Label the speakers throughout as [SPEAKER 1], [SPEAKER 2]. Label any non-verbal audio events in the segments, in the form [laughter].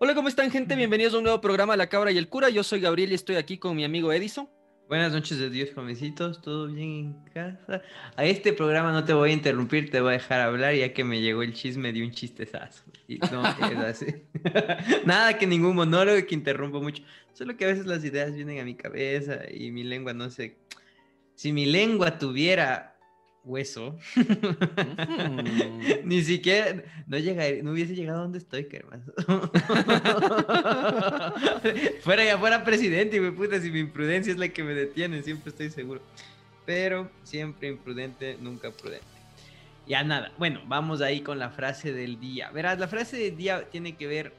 [SPEAKER 1] Hola, ¿cómo están, gente? Bienvenidos a un nuevo programa La Cabra y el Cura. Yo soy Gabriel y estoy aquí con mi amigo Edison.
[SPEAKER 2] Buenas noches de Dios, jovencitos. ¿Todo bien en casa? A este programa no te voy a interrumpir, te voy a dejar hablar ya que me llegó el chisme de un chistezazo. Y no [laughs] es así. [laughs] Nada que ningún monólogo que interrumpa mucho. Solo que a veces las ideas vienen a mi cabeza y mi lengua no sé. Si mi lengua tuviera hueso, [laughs] ni siquiera no, llegaría, no hubiese llegado a donde estoy, que hermano. [laughs] fuera ya fuera presidente, y me puta, si mi imprudencia es la que me detiene, siempre estoy seguro. Pero siempre imprudente, nunca prudente. Ya nada, bueno, vamos ahí con la frase del día. Verás, la frase del día tiene que ver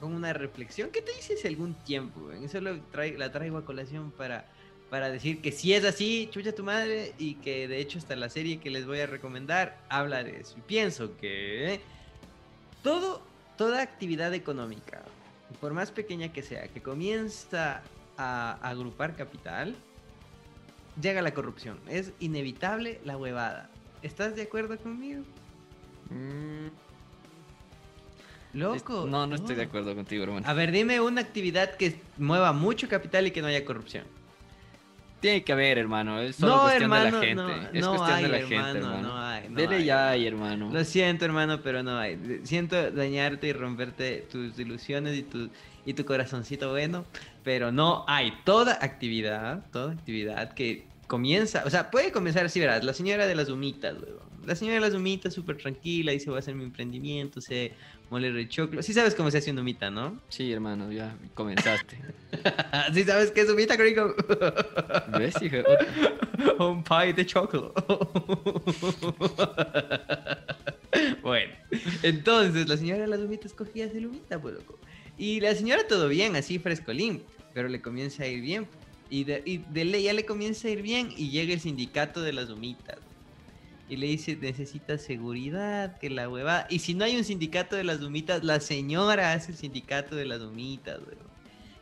[SPEAKER 2] con una reflexión que te hice hace algún tiempo. Eso lo la traigo a colación para para decir que si es así, chucha tu madre, y que de hecho hasta la serie que les voy a recomendar habla de eso. Y pienso que todo, toda actividad económica, por más pequeña que sea, que comienza a agrupar capital, llega la corrupción. Es inevitable la huevada. ¿Estás de acuerdo conmigo?
[SPEAKER 1] Mm.
[SPEAKER 2] Loco.
[SPEAKER 1] No, no estoy de acuerdo contigo, hermano.
[SPEAKER 2] A ver, dime una actividad que mueva mucho capital y que no haya corrupción.
[SPEAKER 1] Tiene que haber, hermano. Es solo
[SPEAKER 2] No,
[SPEAKER 1] cuestión
[SPEAKER 2] hermano,
[SPEAKER 1] de la gente.
[SPEAKER 2] no,
[SPEAKER 1] es
[SPEAKER 2] no
[SPEAKER 1] cuestión
[SPEAKER 2] hay,
[SPEAKER 1] de la
[SPEAKER 2] hermano,
[SPEAKER 1] gente, hermano.
[SPEAKER 2] no hay, no
[SPEAKER 1] Dele
[SPEAKER 2] hay,
[SPEAKER 1] ya
[SPEAKER 2] hermano.
[SPEAKER 1] ahí, hermano.
[SPEAKER 2] Lo siento, hermano, pero no hay. Siento dañarte y romperte tus ilusiones y tu, y tu corazoncito bueno, pero no hay. Toda actividad, toda actividad que comienza, o sea, puede comenzar así, verás, la señora de las humitas, huevón. La señora de las humitas súper tranquila, dice voy a hacer mi emprendimiento, se mole rechoclo. Sí sabes cómo se hace una humita, ¿no?
[SPEAKER 1] Sí, hermano, ya comenzaste. [laughs]
[SPEAKER 2] sí sabes qué es humita, rico.
[SPEAKER 1] ¿Ves, hijo? [laughs]
[SPEAKER 2] Un pie de chocolate. [laughs] bueno, entonces la señora de las humitas cogía esa humita, pues loco. Y la señora todo bien, así frescolín, pero le comienza a ir bien. Y de, y de ya le comienza a ir bien y llega el sindicato de las humitas. Y le dice, necesita seguridad, que la hueva. Y si no hay un sindicato de las humitas, la señora hace el sindicato de las humitas, weón.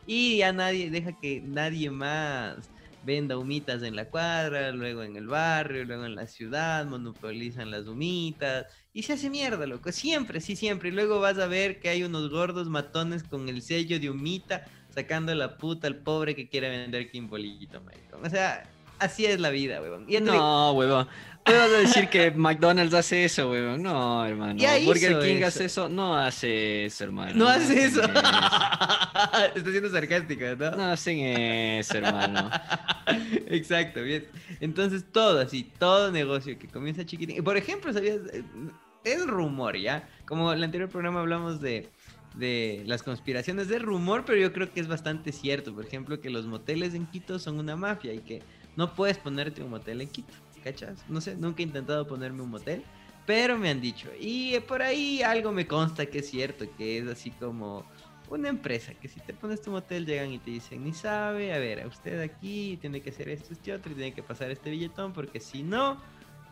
[SPEAKER 2] Y ya nadie, deja que nadie más venda humitas en la cuadra, luego en el barrio, luego en la ciudad, monopolizan las humitas. Y se hace mierda, loco. Siempre, sí, siempre. Y luego vas a ver que hay unos gordos matones con el sello de humita sacando la puta al pobre que quiere vender quimbolito, maricón. O sea, así es la vida, weón. Y digo,
[SPEAKER 1] No, huevón. ¿Tú vas a decir que [laughs] McDonald's hace eso, huevón? No, hermano.
[SPEAKER 2] Ya
[SPEAKER 1] Burger King
[SPEAKER 2] eso.
[SPEAKER 1] hace eso. No hace eso, hermano.
[SPEAKER 2] no hace eso.
[SPEAKER 1] hacen [laughs]
[SPEAKER 2] Está siendo sarcástico, ¿no?
[SPEAKER 1] No hacen eso, hermano. [laughs]
[SPEAKER 2] Exacto, bien. Entonces todo así, todo negocio que comienza chiquitín. Por ejemplo, ¿sabías? Es rumor, ¿ya? Como en el anterior programa hablamos de, de las conspiraciones de rumor, pero yo creo que es bastante cierto. Por ejemplo, que los moteles en Quito son una mafia y que no puedes ponerte un motel en Quito, ¿cachas? No sé, nunca he intentado ponerme un motel, pero me han dicho. Y por ahí algo me consta que es cierto, que es así como una empresa que si te pones tu motel llegan y te dicen, ni sabe, a ver, a usted aquí tiene que hacer esto, este otro, y tiene que pasar este billetón, porque si no,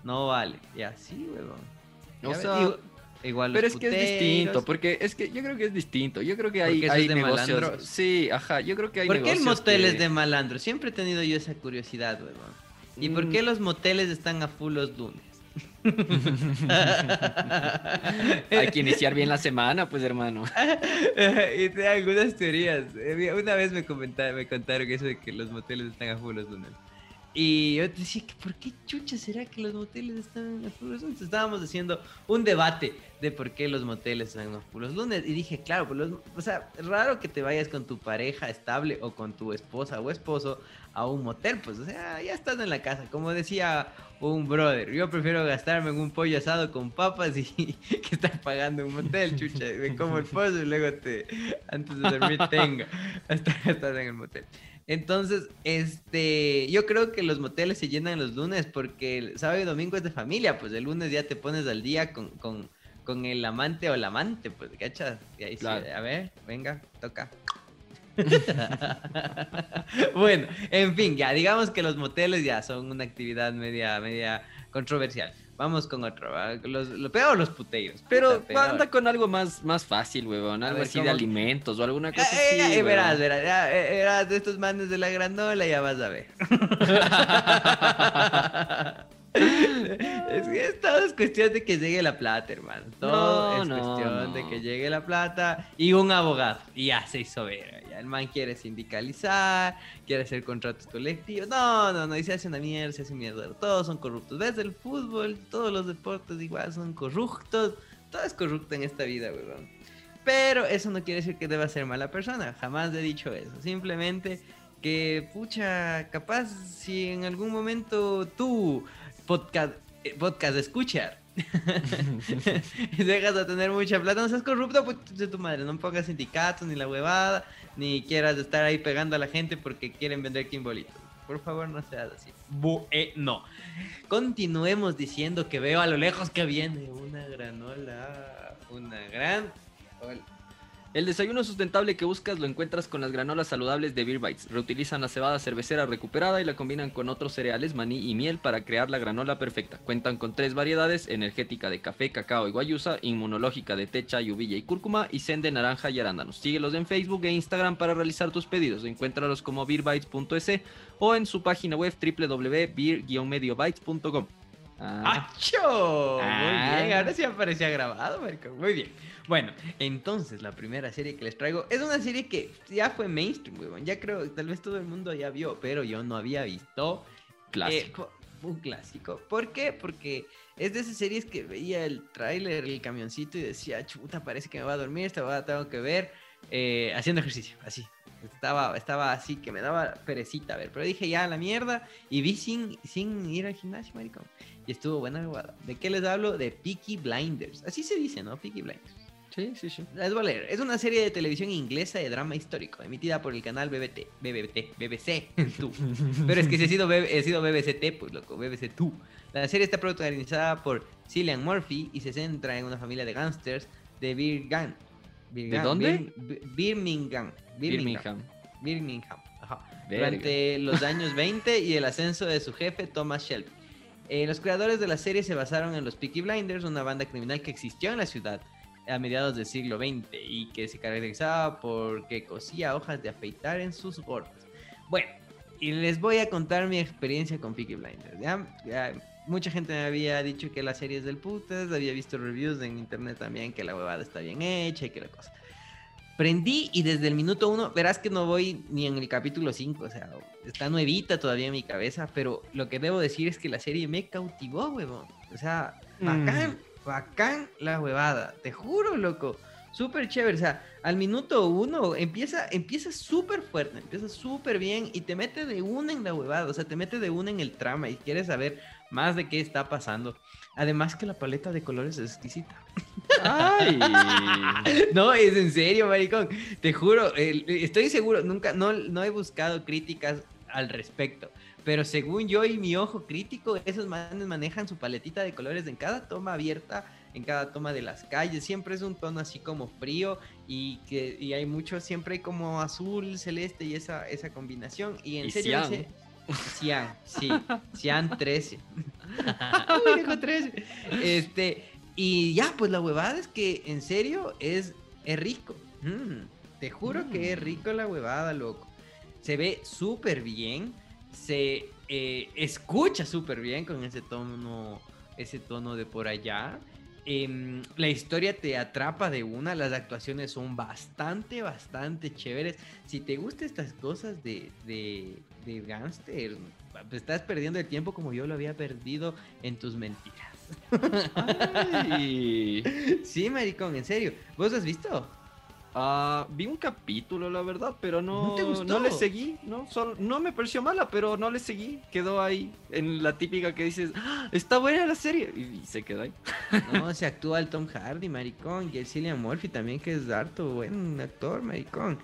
[SPEAKER 2] no vale. Y así, huevón.
[SPEAKER 1] O sea,
[SPEAKER 2] igual,
[SPEAKER 1] Pero es que es distinto, porque es que yo creo que es distinto. Yo creo que hay,
[SPEAKER 2] eso
[SPEAKER 1] hay
[SPEAKER 2] es de
[SPEAKER 1] negocios.
[SPEAKER 2] malandros.
[SPEAKER 1] Sí, ajá. Yo creo que hay
[SPEAKER 2] ¿Por qué el
[SPEAKER 1] negocios
[SPEAKER 2] motel
[SPEAKER 1] que-
[SPEAKER 2] es de malandro? Siempre he tenido yo esa curiosidad, huevón. ¿Y por
[SPEAKER 1] Mm.
[SPEAKER 2] qué los moteles están a full los lunes? [laughs]
[SPEAKER 1] Hay que iniciar bien la semana, pues, hermano. [laughs]
[SPEAKER 2] y te algunas teorías. Eh, Una vez me comentaron, me contaron eso de que los moteles están a full los lunes. Y yo te decía, que ¿por qué chucha será que los moteles están los lunes? Estábamos haciendo un debate de por qué los moteles están full los lunes. Y dije, claro, pues los- o sea, raro que te vayas con tu pareja estable o con tu esposa o esposo a un motel. Pues, o sea, ya estás en la casa. Como decía un brother, yo prefiero gastarme en un pollo asado con papas y [laughs] que estar pagando un motel, chucha. Me como el pollo y luego te, antes de dormir tenga. Hasta [laughs] estar en el motel. Entonces, este, yo creo que los moteles se llenan los lunes porque el sábado y domingo es de familia, pues el lunes ya te pones al día con, con, con el amante o la amante, pues, ¿cachas? Y ahí sí,
[SPEAKER 1] Claro.
[SPEAKER 2] a ver, venga, toca. [laughs] bueno, en fin, ya digamos que los moteles ya son una actividad media, media controversial. Vamos con otro, los, lo peor los puteiros.
[SPEAKER 1] Pero
[SPEAKER 2] puta,
[SPEAKER 1] anda con algo más, más fácil, huevón. Algo así de alimentos o alguna
[SPEAKER 2] Eh,
[SPEAKER 1] cosa así.
[SPEAKER 2] eh, eh,
[SPEAKER 1] huevón.
[SPEAKER 2] verás, verás, eh, verás de estos manes de la granola, ya vas a ver. [laughs] [laughs] Es que es todo es cuestión de que llegue la plata, hermano. Todo
[SPEAKER 1] No,
[SPEAKER 2] es
[SPEAKER 1] no,
[SPEAKER 2] cuestión
[SPEAKER 1] no.
[SPEAKER 2] de que llegue la plata y un abogado. Y ya se hizo ver. Ya el man quiere sindicalizar, quiere hacer contratos colectivos. No, no, no. Y se hace una mierda, se hace mierda. Todos son corruptos. Ves el fútbol, todos los deportes igual son corruptos. Todo es corrupto en esta vida, weón. Pero eso no quiere decir que deba ser mala persona. Jamás he dicho eso. Simplemente que, pucha, capaz si en algún momento tú, podcast, eh, podcast escuchar, [laughs] [laughs] dejas de tener mucha plata, no seas corrupto, pues de tu madre, no pongas sindicatos ni la huevada, ni quieras estar ahí pegando a la gente porque quieren vender quimbolitos. Por favor, no seas así. Bueno, continuemos diciendo que veo a lo lejos que viene una granola, una gran... ola.
[SPEAKER 1] El desayuno sustentable que buscas lo encuentras con las granolas saludables de Beer Bites. Reutilizan la cebada cervecera recuperada y la combinan con otros cereales, maní y miel para crear la granola perfecta. Cuentan con tres variedades, energética de café, cacao y guayusa, inmunológica de techa, uvilla y cúrcuma y zen de naranja y arándanos. Síguelos en Facebook e Instagram para realizar tus pedidos. Encuéntralos como beerbites.es o en su página web www.beer-mediobites.com. Ah,
[SPEAKER 2] ¡Acho!
[SPEAKER 1] Ah.
[SPEAKER 2] Muy bien, ahora sí aparecía grabado, marico. Muy bien. Bueno, entonces la primera serie que les traigo es una serie que ya fue mainstream, weón. Ya creo, tal vez todo el mundo ya vio, pero yo no había visto.
[SPEAKER 1] clásico.
[SPEAKER 2] Eh, un clásico. ¿Por qué? Porque es de esas series que veía el tráiler, el camioncito y decía, chuta, parece que me va a dormir, esta va tengo que ver eh, haciendo ejercicio, así. Estaba, estaba así que me daba perecita a ver, pero dije ya la mierda y vi sin, sin ir al gimnasio, maricón. Y estuvo buena jugada. ¿De qué les hablo? De Peaky Blinders. Así se dice, ¿no? Peaky Blinders.
[SPEAKER 1] Sí, sí, sí.
[SPEAKER 2] Les voy a leer. Es una serie de televisión inglesa de drama histórico, emitida por el canal BBT, BBT, BBC, [laughs] tú. Pero es que si he sido, he sido BBCT, pues loco, BBC tú. La serie está protagonizada por Cillian Murphy y se centra en una familia de gángsters de Birmingham. Birmingham,
[SPEAKER 1] dónde?
[SPEAKER 2] Bir- Birmingham.
[SPEAKER 1] Birmingham.
[SPEAKER 2] Birmingham. Ajá. Durante los años 20 y el ascenso de su jefe, Thomas Shelby. Eh, los creadores de la serie se basaron en los Peaky Blinders, una banda criminal que existió en la ciudad a mediados del siglo XX y que se caracterizaba porque cosía hojas de afeitar en sus gordas. Bueno, y les voy a contar mi experiencia con Peaky Blinders. ¿ya? Ya, mucha gente me había dicho que la serie es del putas, había visto reviews en internet también que la huevada está bien hecha y que la cosa. Prendí y desde el minuto uno, verás que no voy ni en el capítulo 5, o sea, está nuevita todavía en mi cabeza, pero lo que debo decir es que la serie me cautivó, huevón. O sea, bacán, bacán la huevada, te juro, loco. Súper chévere, o sea, al minuto uno empieza empieza súper fuerte, empieza súper bien y te mete de una en la huevada, o sea, te mete de una en el trama y quieres saber más de qué está pasando. Además que la paleta de colores es exquisita.
[SPEAKER 1] Ay. [laughs]
[SPEAKER 2] No, es en serio, maricón. Te juro, eh, estoy seguro, nunca, no, no he buscado críticas al respecto. Pero según yo y mi ojo crítico, esos manes manejan su paletita de colores en cada toma abierta, en cada toma de las calles. Siempre es un tono así como frío y que y hay mucho, siempre hay como azul, celeste y esa, esa combinación. Y en
[SPEAKER 1] Y
[SPEAKER 2] serio,
[SPEAKER 1] cian.
[SPEAKER 2] ese- Cian, sí, [laughs] Cian 13. [laughs] Uy, dijo 13. Este, y ya, pues la huevada es que en serio es, es rico. Mm, te juro que es rico la huevada, loco. Se ve súper bien, se eh, escucha súper bien con ese tono, ese tono de por allá. Em, la historia te atrapa de una, las actuaciones son bastante, bastante chéveres. Si te gustan estas cosas de, de, de gángster, pues estás perdiendo el tiempo como yo lo había perdido en tus mentiras. [laughs]
[SPEAKER 1] Ay.
[SPEAKER 2] Sí, maricón, en serio. ¿Vos has visto?
[SPEAKER 1] Ah, vi un capítulo, la verdad, pero no,
[SPEAKER 2] ¿No
[SPEAKER 1] no le seguí, no, Solo- no me pareció mala, pero no le seguí, quedó ahí en la típica que dices, "Ah, está buena la serie, y, y se quedó ahí.
[SPEAKER 2] No, se actúa el Tom Hardy, maricón. Y el Cillian Murphy también, que es harto buen actor, maricón.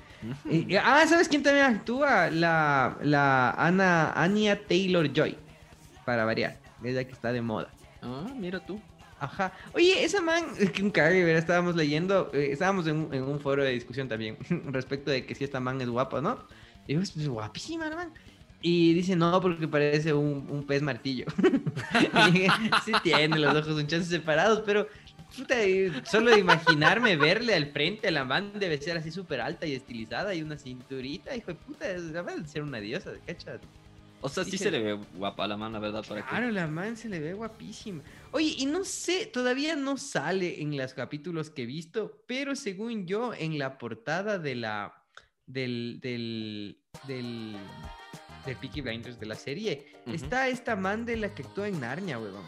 [SPEAKER 2] Y- ah, ¿sabes quién también actúa? La, la Ana, Anya Taylor Joy. Para variar. Es la que está de moda.
[SPEAKER 1] Ah, mira tú.
[SPEAKER 2] Ajá. Oye, esa man, es que un cague, ¿verdad? Estábamos leyendo, eh, estábamos en, un- en un foro de discusión también [laughs] respecto de que si esta man es guapa, ¿no? Y yo, pues, guapísima, la man. Y dice, no, porque parece un, un pez martillo. [laughs] y sí tiene los ojos un chance separados, pero puta, solo de imaginarme verle al frente a la man debe ser así súper alta y estilizada y una cinturita, hijo de puta, es- debe de ser una diosa, ¿cachas?
[SPEAKER 1] O sea, sí se le ve guapa a la man, la verdad, para.
[SPEAKER 2] Claro, la man se le ve guapísima. Oye, y no sé, todavía no sale en los capítulos que he visto, pero según yo, en la portada de la del del del, del Peaky Blinders de la serie, está esta man de la que actúa en Narnia, huevón.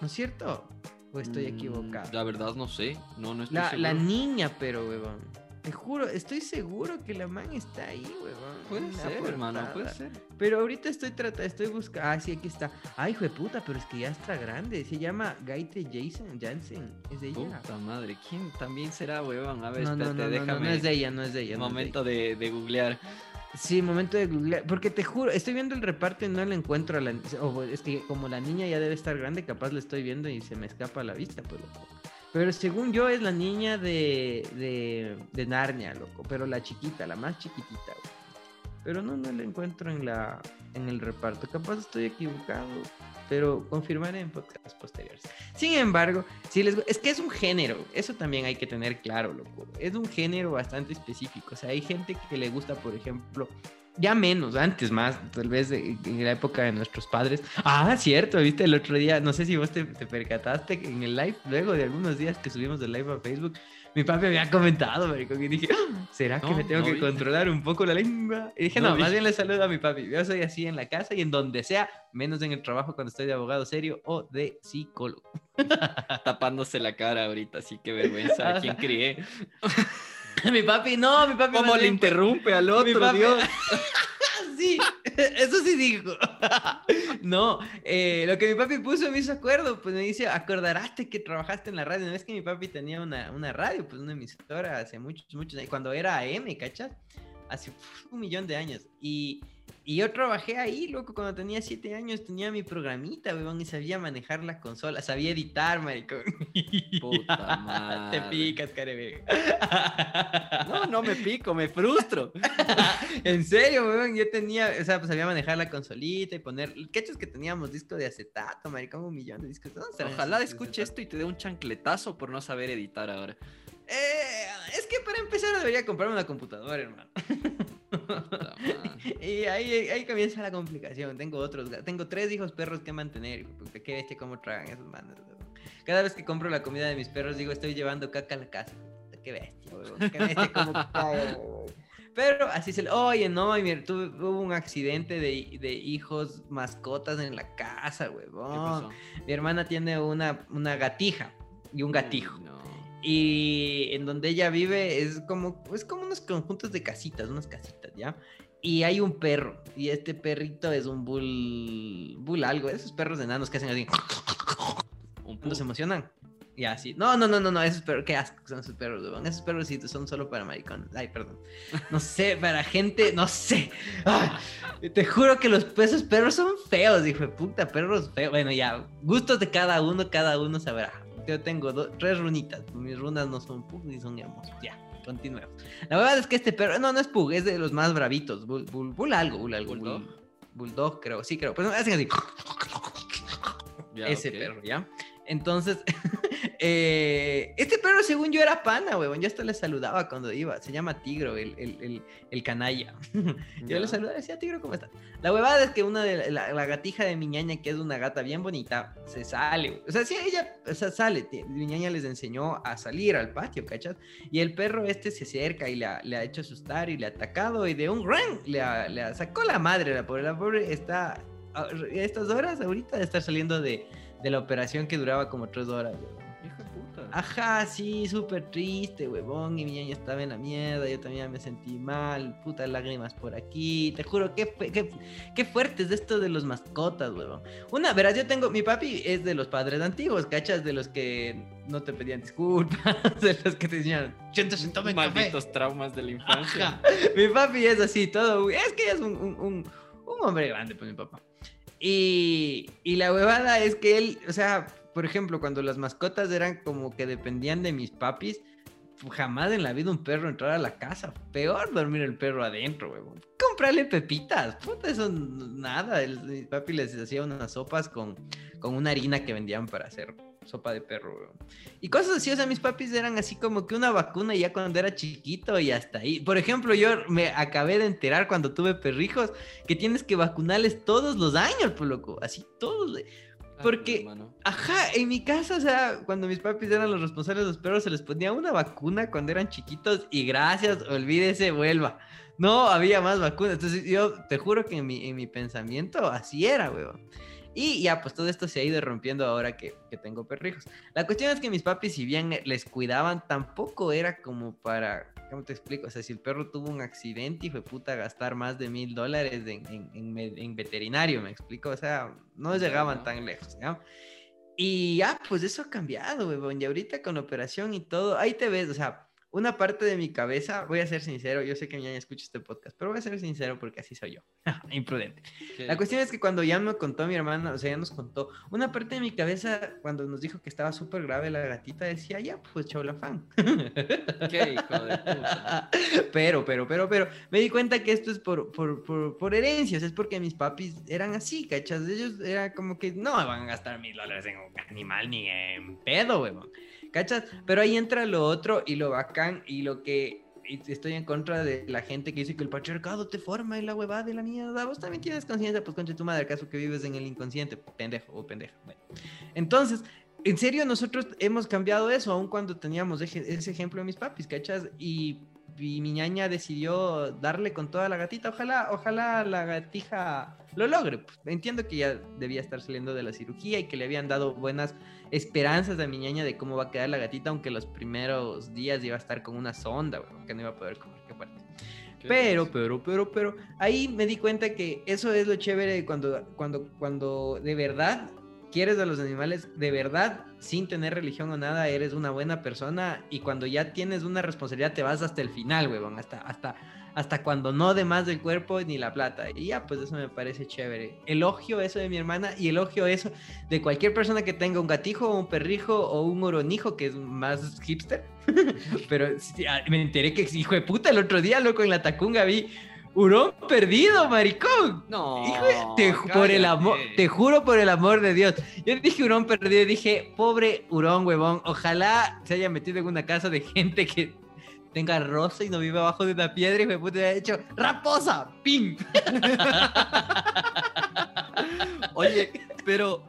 [SPEAKER 2] ¿No es cierto? ¿O estoy
[SPEAKER 1] Mm,
[SPEAKER 2] equivocado?
[SPEAKER 1] La verdad no sé, no, no estoy
[SPEAKER 2] La, la niña, pero, huevón. Te juro, estoy seguro que la man está ahí, huevón.
[SPEAKER 1] Puede ser, hermano, puede
[SPEAKER 2] portada.
[SPEAKER 1] ser.
[SPEAKER 2] Pero ahorita estoy tratando, estoy buscando. Ah, sí, aquí está. Ay, hijo de puta, pero es que ya está grande. Se llama Gaite Jason Jansen. Es de ella.
[SPEAKER 1] Puta madre, ¿quién también será, huevón? A ver,
[SPEAKER 2] No, no,
[SPEAKER 1] espérate,
[SPEAKER 2] no, no, no,
[SPEAKER 1] déjame.
[SPEAKER 2] no es de ella, no es de ella. no es de
[SPEAKER 1] Momento de, de googlear.
[SPEAKER 2] Sí, momento de googlear. Porque te juro, estoy viendo el reparto y no le encuentro a la. o es que como la niña ya debe estar grande, capaz la estoy viendo y se me escapa a la vista, pues loco. Pero según yo es la niña de, de, de Narnia, loco. Pero la chiquita, la más chiquitita, güey. Pero no, no la encuentro en la en el reparto. Capaz estoy equivocado, pero confirmaré en podcasts posteriores. Sin embargo, si les es que es un género, eso también hay que tener claro, loco. Es un género bastante específico. O sea, hay gente que le gusta, por ejemplo, ya menos, antes más, tal vez en la época de nuestros padres. Ah, cierto, viste el otro día, no sé si vos te, te percataste en el live, luego de algunos días que subimos el live a Facebook, mi papi había comentado, marico, y dije, "Ah, ¿será que me tengo
[SPEAKER 1] no
[SPEAKER 2] que
[SPEAKER 1] vi.
[SPEAKER 2] controlar un poco la lengua? Y dije,
[SPEAKER 1] No
[SPEAKER 2] más bien le saludo a mi papi. Yo soy así en la casa y en donde sea, menos en el trabajo cuando estoy de abogado serio o de psicólogo. [laughs]
[SPEAKER 1] Tapándose la cara ahorita, así que vergüenza. ¿A quién [laughs] crié? [laughs]
[SPEAKER 2] mi papi, no, mi papi.
[SPEAKER 1] ¿Cómo le
[SPEAKER 2] bien,
[SPEAKER 1] interrumpe al otro,
[SPEAKER 2] papi-
[SPEAKER 1] Dios? [laughs]
[SPEAKER 2] sí, eso sí dijo. [laughs] no, eh, lo que mi papi puso me hizo acuerdo, pues me dice, acordarás que trabajaste en la radio. No es que mi papi tenía una, una radio, pues una emisora hace muchos, muchos años, cuando era AM, ¿cachas? Hace un millón de años. Y, y yo trabajé ahí, loco, cuando tenía siete años tenía mi programita, weón, y sabía manejar la consola, sabía editar, maricón.
[SPEAKER 1] Puta [laughs]
[SPEAKER 2] Te
[SPEAKER 1] madre.
[SPEAKER 2] picas, carebe.
[SPEAKER 1] No, no me pico, me frustro. [laughs]
[SPEAKER 2] en serio, weón, yo tenía, o sea, pues sabía manejar la consolita y poner, ¿qué es que teníamos disco de acetato, maricón, un millón de discos. ¿Dónde estarán
[SPEAKER 1] Ojalá escuche esto y te dé un chancletazo por no saber editar ahora.
[SPEAKER 2] Eh, es que para empezar debería comprarme una computadora, hermano. [laughs] Y ahí, ahí comienza la complicación. Tengo otros, tengo tres hijos perros que mantener. Qué bestia cómo tragan esos manos. Cada vez que compro la comida de mis perros, digo, estoy llevando caca a la casa. Qué bestia, weón, Qué bestia cómo. [laughs] Pero así se le... Oye, no, mira, tuve, hubo un accidente de, de hijos mascotas en la casa,
[SPEAKER 1] ¿Qué
[SPEAKER 2] huevón. Mi hermana tiene una, una gatija y un gatijo.
[SPEAKER 1] No.
[SPEAKER 2] Y en donde ella vive es como, es como unos conjuntos de casitas, unas casitas, ¿ya? Y hay un perro, y este perrito es un bull, bull algo, esos perros enanos que hacen así,
[SPEAKER 1] Un
[SPEAKER 2] cuando se emocionan. Y así, no, no, no, no, no, esos perros, qué asco son esos perros, weón. Esos perros sí son solo para maricones. Ay, perdón. No sé, para gente, no sé. Te juro que los esos perros son feos, hijo de puta, perros feos. Bueno, ya, gustos de cada uno, cada uno sabrá. Yo tengo tres runitas, mis runas no son pug ni son hermosos. Ya, continuemos. La verdad es que este perro, no, no es pug, es de los más bravitos. Bull, bull, bull algo, bull algo.
[SPEAKER 1] ¿Bulldog?
[SPEAKER 2] Bull, bulldog, creo, sí, creo. Pues hacen así
[SPEAKER 1] Ya,
[SPEAKER 2] ese perro, ¿ya? Entonces, [laughs] eh, este perro, según yo, era pana, weón. Yo hasta le saludaba cuando iba. Se llama Tigro, el, el, el, el canalla. [laughs] yo le saludaba y decía, Tigro, ¿cómo estás? La huevada es que una de la, la gatija de mi ñaña, que es una gata bien bonita, se sale. O sea, sí, ella o sea, sale. ti- Mi ñaña les enseñó a salir al patio, ¿cachas? Y el perro este se acerca y le ha, le ha hecho asustar y le ha atacado y de un ran le, ha- le ha- sacó la madre. La pobre, la pobre está a a estas horas ahorita de estar saliendo de, de la operación que duraba como tres horas. weón. Ajá, sí, súper triste, huevón. Y mi ñaña estaba en la mierda. Yo también me sentí mal. Putas lágrimas por aquí. Te juro, qué, qué, qué fuerte es esto de los mascotas, huevón. Una, verás, yo tengo. Mi papi es de los padres antiguos, ¿cachas? De los que no te pedían disculpas. [laughs] De los que te decían, siéntese, tome café".
[SPEAKER 1] Malditos traumas de la infancia.
[SPEAKER 2] Ajá. Mi papi es así, todo. Es que es un, un, un- un hombre grande, pues mi papá. Y, y la huevada es que él, o sea, por ejemplo, cuando las mascotas eran como que dependían de mis papis, jamás en la vida un perro entrar a la casa. Peor dormir el perro adentro, huevón. Comprarle pepitas, puta, eso nada. El, mi papi les hacía unas sopas con, con una harina que vendían para hacer sopa de perro, weón. Y cosas así, o sea, mis papis eran así como que una vacuna ya cuando era chiquito y hasta ahí. Por ejemplo, yo me acabé de enterar cuando tuve perrijos que tienes que vacunarles todos los años, pues loco, así todos. Porque, ajá, en mi casa, o sea, cuando mis papis eran los responsables de los perros, se les ponía una vacuna cuando eran chiquitos y gracias, olvídese, vuelva. No había más vacunas. Entonces, yo te juro que en mi, en mi pensamiento así era, weón. Y ya, pues todo esto se ha ido rompiendo ahora que, que, tengo perrijos. La cuestión es que mis papis, si bien les cuidaban, tampoco era como para, ¿cómo te explico? O sea, si el perro tuvo un accidente y fue puta gastar más de mil dólares en, en, en, veterinario, ¿me explico? O sea, no llegaban tan lejos, ¿ya? Y ya, pues eso ha cambiado, weón. Y ahorita con operación y todo, ahí te ves, o sea, una parte de mi cabeza, voy a ser sincero, yo sé que ya escucha este podcast, pero voy a ser sincero porque así soy yo, [laughs] imprudente. La cuestión es que cuando ya me contó mi hermana, o sea, ya nos contó, una parte de mi cabeza, cuando nos dijo que estaba súper grave la gatita, decía, ya, pues la fan. [laughs]
[SPEAKER 1] Qué hijo de puta. [laughs]
[SPEAKER 2] Pero, pero, pero, pero, me di cuenta que esto es por, por, por, por herencias, es porque mis papis eran así, ¿cachas? Ellos era como que no van a gastar mil dólares en un animal ni en pedo, weón. ¿Cachas? Pero ahí entra lo otro y lo bacán y lo que estoy en contra de la gente que dice que el patriarcado te forma y la huevada de la mierda. Vos también tienes conciencia, pues concha tu madre, acaso que vives en el inconsciente, pendejo o pendeja. Bueno. Entonces, en serio, nosotros hemos cambiado eso, aun cuando teníamos ese ejemplo de mis papis, ¿cachas? Y, y, mi ñaña decidió darle con toda la gatita. Ojalá, ojalá la gatija lo logre. Pues, entiendo que ya debía estar saliendo de la cirugía y que le habían dado buenas esperanzas a mi ñaña de cómo va a quedar la gatita, aunque los primeros días iba a estar con una sonda, que no iba a poder comer, qué fuerte. Pero, pero, pero, pero, ahí me di cuenta que eso es lo chévere cuando, cuando, cuando de verdad quieres a los animales, de verdad, sin tener religión o nada, eres una buena persona y cuando ya tienes una responsabilidad te vas hasta el final, huevón, hasta, hasta, hasta cuando no de más del cuerpo ni la plata. Y ya, pues eso me parece chévere. Elogio eso de mi hermana y elogio eso de cualquier persona que tenga un gatijo o un perrijo o un oronijo, que es más hipster. [laughs] Pero ah, me enteré que, hijo de puta, el otro día, loco, en la Tacunga vi hurón perdido, maricón.
[SPEAKER 1] No.
[SPEAKER 2] te, por el amor, te juro por el amor de Dios. Yo dije hurón perdido dije, pobre hurón, huevón. Ojalá se haya metido en una casa de gente que tenga rosa y no vive abajo de una piedra y me pude haber hecho raposa, ¡pim! [laughs]
[SPEAKER 1] Oye, pero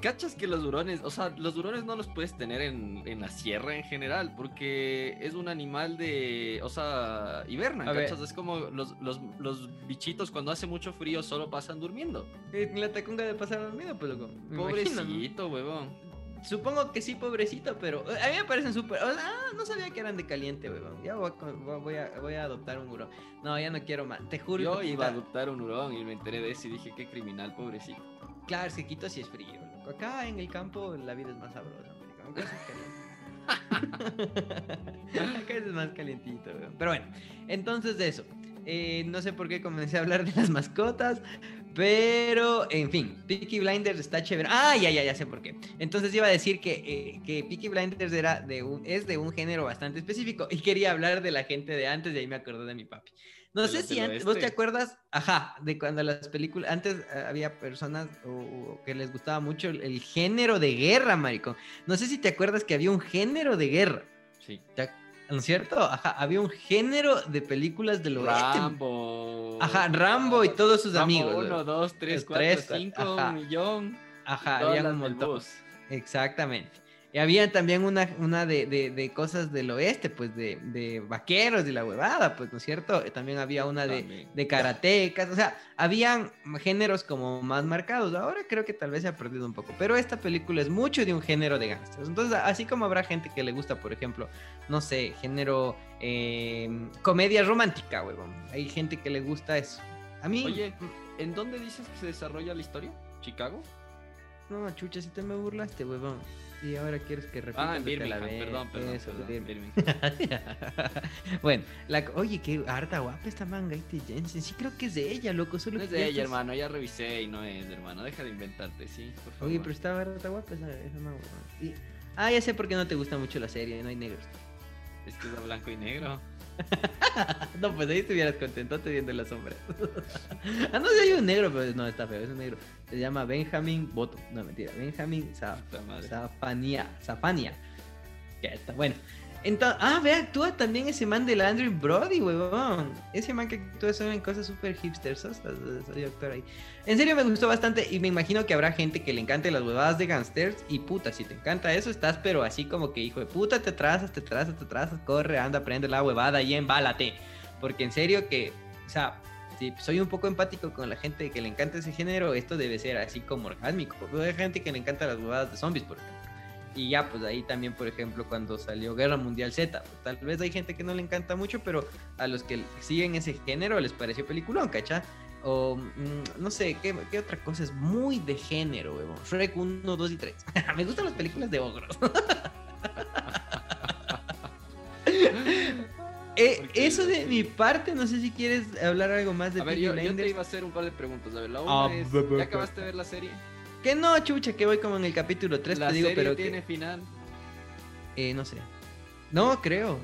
[SPEAKER 1] ¿cachas que los hurones, o sea, los hurones no los puedes tener en, en, la sierra en general porque es un animal de, o sea, hiberna, ¿cachas? Es como los, los, los, bichitos cuando hace mucho frío solo pasan durmiendo.
[SPEAKER 2] En la tacunga de pasar dormido, pues loco.
[SPEAKER 1] Pobrecito, huevón.
[SPEAKER 2] Supongo que sí, pobrecito, pero eh, a mí me parecen súper. ah, no sabía que eran de caliente, weón. Ya voy a, voy, a, adoptar un hurón. No, ya no quiero más. Te juro.
[SPEAKER 1] Yo iba a adoptar un hurón y me enteré de eso y dije, qué criminal, pobrecito.
[SPEAKER 2] Claro, es que Quito sí es frío. Acá en el campo la vida es más sabrosa, aunque es caliente. [laughs] Acá es más calientito, weón. Pero bueno, entonces de eso. Eh, no sé por qué comencé a hablar de las mascotas, pero, en fin, Peaky Blinders está chévere. Ah, ya, ya, ya sé por qué. Entonces iba a decir que, eh, que Peaky Blinders era de un, es de un género bastante específico. Y quería hablar de la gente de antes y ahí me acordé de mi papi. No sé si antes, vos te acuerdas, ajá, de cuando las películas, antes eh, había personas que les gustaba mucho el, género de guerra, maricón. No sé si te acuerdas que había un género de guerra.
[SPEAKER 1] Sí.
[SPEAKER 2] ¿No es cierto? Ajá, había un género de películas del oeste.
[SPEAKER 1] Rambo.
[SPEAKER 2] Ajá, Rambo y todos sus
[SPEAKER 1] Rambo
[SPEAKER 2] amigos.
[SPEAKER 1] Uno, dos, tres, cuatro, cinco, un millón.
[SPEAKER 2] Ajá, había un montón. Exactamente. Y había también una, una de, de, cosas del oeste, pues de, de, vaqueros y la huevada, pues, ¿no es cierto? También había una de, de karatecas, o sea, habían géneros como más marcados. Ahora creo que tal vez se ha perdido un poco, pero esta película es mucho de un género de gangsters. Entonces, así como habrá gente que le gusta, por ejemplo, no sé, género em, comedia romántica, huevón. Hay gente que le gusta eso. A mí...
[SPEAKER 1] Oye, ¿en dónde dices que se desarrolla la historia? ¿Chicago?
[SPEAKER 2] No, chucha, si te me burlaste, huevón. Y ahora quieres que repita.
[SPEAKER 1] Ah, en Birmingham, perdón, perdón. Eso, perdón, [laughs]
[SPEAKER 2] bueno, la, oye, qué harta guapa esta manga, este Jensen. Sí, creo que es de ella, loco. Solo
[SPEAKER 1] no es de ella, hermano. Ya revisé y no es, hermano. Deja de inventarte, sí, por favor.
[SPEAKER 2] Oye, pero está harta guapa esa, esa manga. Y, ah, ya sé por qué no te gusta mucho la serie, no hay negros.
[SPEAKER 1] Es que es blanco y negro. [laughs]
[SPEAKER 2] no, pues ahí estuvieras contento te viendo la sombra. [laughs] ah, no, si hay un negro, pero no, está feo, es un negro. Se llama Benjamin Boto. No, mentira, Benjamin Zafania. Zafania. Ya está, bueno. Entonces, ah, ve, actúa también ese man del Andrew Brody, huevón. Ese man que actúa solo en cosas súper hipsters. Soy actor ahí. En serio me gustó bastante y me imagino que habrá gente que le encante las huevadas de gangsters. Y puta, si te encanta eso, estás pero así como que hijo de puta, te trazas, te trazas, te trazas, corre, anda, prende la huevada y embálate. Porque en serio que, o sea, soy un poco empático con la gente que le encanta ese género, esto debe ser así como orgásmico. Pero hay gente que le encanta las huevadas de zombies, por ejemplo. Y ya, pues ahí también, por ejemplo, cuando salió Guerra Mundial Z, pues, tal vez hay gente que no le encanta mucho, pero a los que siguen ese género les pareció peliculón, ¿cachá? O mm, no sé, ¿qué, ¿qué, otra cosa es muy de género, weón? Shrek 1, 2 y 3. [laughs] Me gustan las películas de ogros. [laughs] eh, eso de mi parte, no sé si quieres hablar algo más de
[SPEAKER 1] A ver, yo, yo, te iba a hacer un par de preguntas. A ver, la una ah, es, ¿ya acabaste de ver la serie?
[SPEAKER 2] Que no, chucha, que voy como en el capítulo 3,
[SPEAKER 1] la
[SPEAKER 2] te digo,
[SPEAKER 1] serie
[SPEAKER 2] pero.
[SPEAKER 1] tiene final?
[SPEAKER 2] Eh, no sé. No, creo.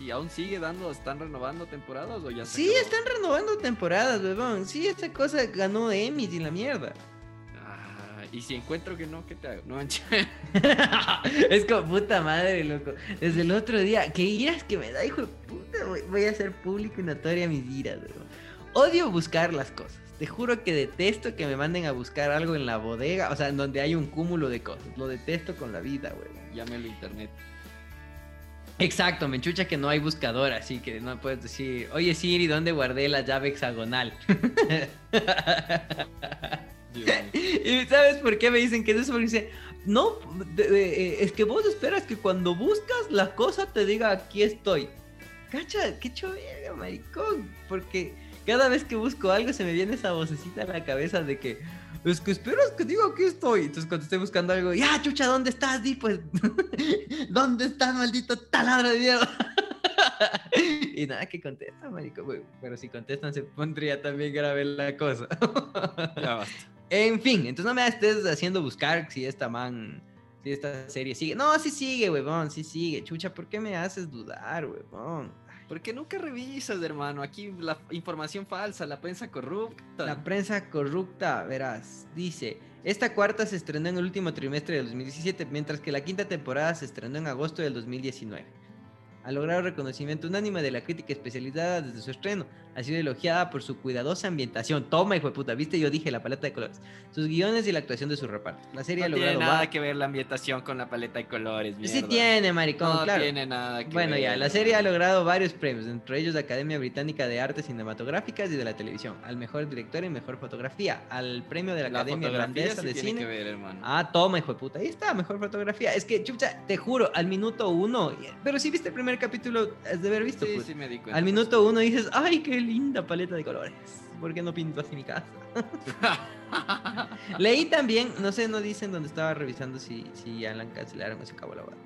[SPEAKER 1] ¿Y aún sigue dando, están renovando temporadas o ya se
[SPEAKER 2] Sí, están renovando temporadas, bebón. Sí, esta cosa ganó Emmys y la mierda.
[SPEAKER 1] Y si encuentro que no, ¿qué te hago? No, [laughs]
[SPEAKER 2] es como puta madre, loco. Desde el otro día, ¿qué iras que me da, hijo de puta? Voy a hacer público y notoria mis iras, bebón. Odio buscar las cosas. Te juro que detesto que me manden a buscar algo en la bodega, o sea, en donde hay un cúmulo de cosas. Lo detesto con la vida, güey.
[SPEAKER 1] Llámelo internet.
[SPEAKER 2] Exacto, me chucha que no hay buscador, así que no puedes decir, oye Siri, ¿dónde guardé la llave hexagonal? [laughs] [laughs] y sabes por qué me dicen que es eso? Porque dice, no, eh, es que vos esperas que cuando buscas la cosa te diga aquí estoy. Cacha, qué chovera, maricón, porque cada vez que busco algo se me viene esa vocecita en la cabeza de que es que esperas que digo aquí estoy. Entonces cuando estoy buscando algo, ya chucha, ¿dónde estás? Di pues, [laughs] ¿dónde estás, maldito taladro de mierda? [laughs] y nada que contesta, marico. Pero si contestan se pondría también grave la cosa.
[SPEAKER 1] ya basta.
[SPEAKER 2] En fin, entonces no me estés haciendo buscar si esta man, si esta serie sigue. No, sí sigue, huevón, sí sigue. Chucha, ¿por qué me haces dudar, huevón?
[SPEAKER 1] Porque nunca revisas, hermano. Aquí la información falsa, la prensa corrupta.
[SPEAKER 2] La prensa corrupta, verás. Dice, esta cuarta se estrenó en el último trimestre del 2017, mientras que la quinta temporada se estrenó en agosto del 2019 ha logrado reconocimiento unánime de la crítica especializada desde su estreno. Ha sido elogiada por su cuidadosa ambientación. Toma, hijo de puta, viste, yo dije la paleta de colores. Sus guiones y la actuación de su reparto. La serie
[SPEAKER 1] no
[SPEAKER 2] ha logrado.
[SPEAKER 1] tiene nada que ver la ambientación con la paleta de colores, mierda.
[SPEAKER 2] Sí tiene, maricón,
[SPEAKER 1] no
[SPEAKER 2] claro.
[SPEAKER 1] No tiene nada que
[SPEAKER 2] bueno,
[SPEAKER 1] ver.
[SPEAKER 2] ya, la serie ha logrado varios premios, entre ellos la Academia Británica de Artes Cinematográficas y de la Televisión, al mejor director y mejor fotografía, al premio de la,
[SPEAKER 1] la
[SPEAKER 2] Academia Irlandesa
[SPEAKER 1] sí
[SPEAKER 2] de
[SPEAKER 1] tiene
[SPEAKER 2] Cine.
[SPEAKER 1] Que ver, hermano.
[SPEAKER 2] Ah, toma, hijo de puta. Ahí está, mejor fotografía. Es que, chucha, te juro, al minuto uno. Pero si viste el primer capítulo, has de haber visto.
[SPEAKER 1] Sí,
[SPEAKER 2] pues.
[SPEAKER 1] sí me di cuenta.
[SPEAKER 2] Al minuto uno dices, ay, qué linda paleta de colores. ¿Por qué no pinto así mi casa? [laughs] Leí también, no sé, no dicen dónde estaba revisando si, si Alan cancelaron o se acabó la boda.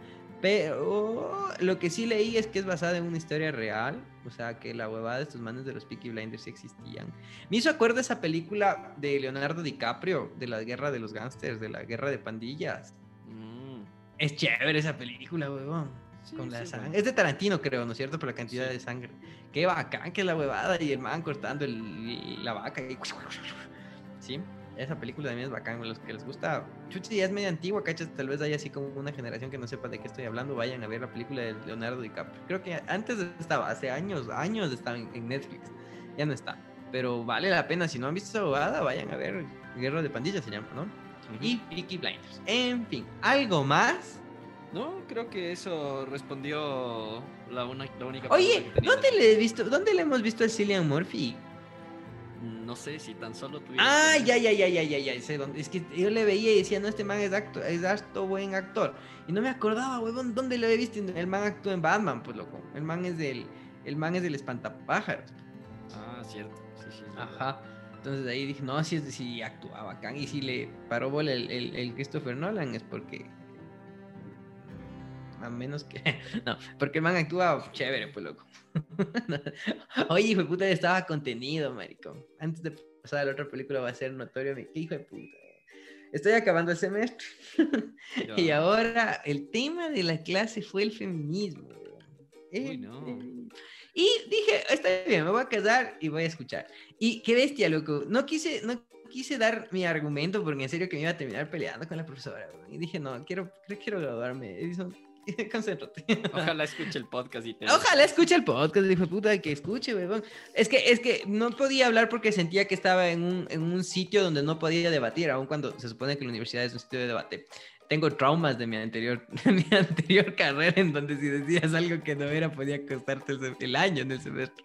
[SPEAKER 2] Pero lo que sí leí es que es basada en una historia real. O sea, que la huevada de estos manes de los Peaky Blinders sí existían. Me hizo acuerdo esa película de Leonardo DiCaprio, de la guerra de los gángsters, de la guerra de pandillas.
[SPEAKER 1] Mm.
[SPEAKER 2] Es chévere esa película, huevón.
[SPEAKER 1] Sí,
[SPEAKER 2] con la
[SPEAKER 1] sí,
[SPEAKER 2] sangre.
[SPEAKER 1] bueno.
[SPEAKER 2] Es de Tarantino, creo, ¿no es cierto? Por la cantidad
[SPEAKER 1] Sí.
[SPEAKER 2] de sangre. Qué bacán que es la huevada y el man cortando el- la vaca. Y... Sí, esa película también es bacán. Los que les gusta, Chuchi ya es medio antigua, cachas. Tal vez haya así como una generación que no sepa de qué estoy hablando. Vayan a ver la película de Leonardo DiCaprio. Creo que antes estaba, hace años, años estaba en, en Netflix. Ya no está. Pero vale la pena. Si no han visto esa huevada, vayan a ver. Guerra de Pandillas se llama, ¿no? Y Peaky Blinders. En fin, ¿algo más?
[SPEAKER 1] No, creo que eso respondió la, una, la única
[SPEAKER 2] Oye,
[SPEAKER 1] que.
[SPEAKER 2] ¿dónde le, he visto, ¿dónde le hemos visto a Cillian Murphy?
[SPEAKER 1] No sé si tan solo tú.
[SPEAKER 2] Ah, ya, ya, ya, ya, ya, ya, sé dónde. Es que yo le veía y decía, no, este man es, acto, es harto buen actor. Y no me acordaba, huevón, ¿dónde lo había visto? El man actuó en Batman, pues loco. El man es del, el man es del espantapájaros.
[SPEAKER 1] Ah, cierto. Sí, sí.
[SPEAKER 2] Ajá. Entonces ahí dije, no, si, es, si actuaba acá. Y si le paró bola el, el, el Christopher Nolan es porque... A menos que... [laughs] No, porque el man actúa chévere, pues loco. [laughs] Oye, hijo de puta, estaba contenido, maricón. Antes de pasar a la otra película va a ser notorio mi... ¿Qué hijo de puta? Estoy acabando el semestre. [laughs] Y ahora el tema de la clase fue el feminismo.
[SPEAKER 1] Uy, no.
[SPEAKER 2] Y dije, está bien, me voy a casar y voy a escuchar. Y qué bestia, loco. No quise, no quise dar mi argumento porque en serio que me iba a terminar peleando con la profesora. Y dije, no, quiero, quiero graduarme. Edison, [laughs] concéntrate.
[SPEAKER 1] Ojalá escuche el podcast y te...
[SPEAKER 2] Ojalá escuche el podcast, dijo puta, que escuche, weón. Es que, es que no podía hablar porque sentía que estaba en un, en un sitio donde no podía debatir, aun cuando se supone que la universidad es un sitio de debate tengo traumas de mi anterior, [laughs] mi anterior carrera en donde si decías algo que no era podía costarte el, año en el semestre.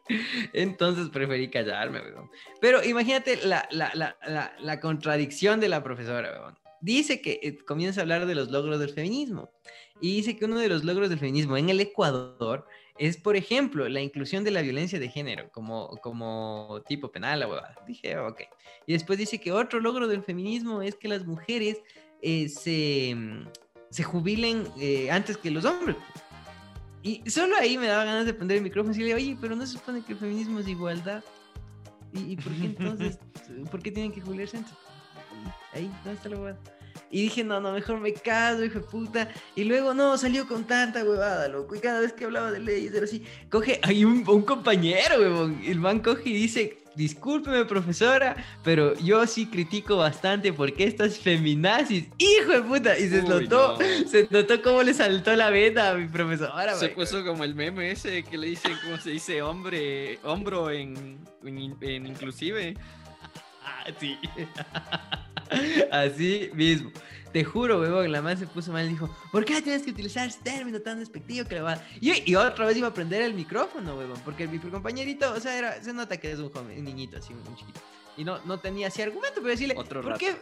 [SPEAKER 2] Entonces preferí callarme, weón. Pero imagínate la, la, la, la, contradicción de la profesora, weón. Dice que eh, comienza a hablar de los logros del feminismo y dice que uno de los logros del feminismo en el Ecuador es, por ejemplo, la inclusión de la violencia de género como, como tipo penal, la huevada. Dije, ok. Y después dice que otro logro del feminismo es que las mujeres eh, se, mm, se, jubilen eh, antes que los hombres. Y solo ahí me daba ganas de prender el micrófono y decirle, oye, pero no se supone que el feminismo es igualdad. ¿Y, por qué entonces, [laughs] por qué tienen que jubilarse antes? Ahí, ¿dónde está la huevada? Y dije, no, no, mejor me caso, hijo de puta. Y luego, no, salió con tanta huevada, loco. Y cada vez que hablaba de leyes era así. Coge, [laughs] hay un, un compañero, huevón. El man coge y dice, discúlpeme profesora, pero yo sí critico bastante porque estas feminazis, hijo de puta, y se notó, [laughs] se notó cómo le saltó la vena a mi profesora.
[SPEAKER 1] Se puso como el meme ese que le dicen, ¿cómo se dice? Hombre, hombro en, en, inclusive.
[SPEAKER 2] Sí. [laughs] Así mismo. Te juro, huevón, la madre se puso mal y dijo, ¿por qué tienes que utilizar ese término tan despectivo que le va y, y, otra vez iba a prender el micrófono, huevón, porque mi compañerito, o sea, era, se nota que es un joven, un niñito así, un chiquito. Y no, no tenía así argumento, pero decirle,
[SPEAKER 1] Otro
[SPEAKER 2] ¿por qué?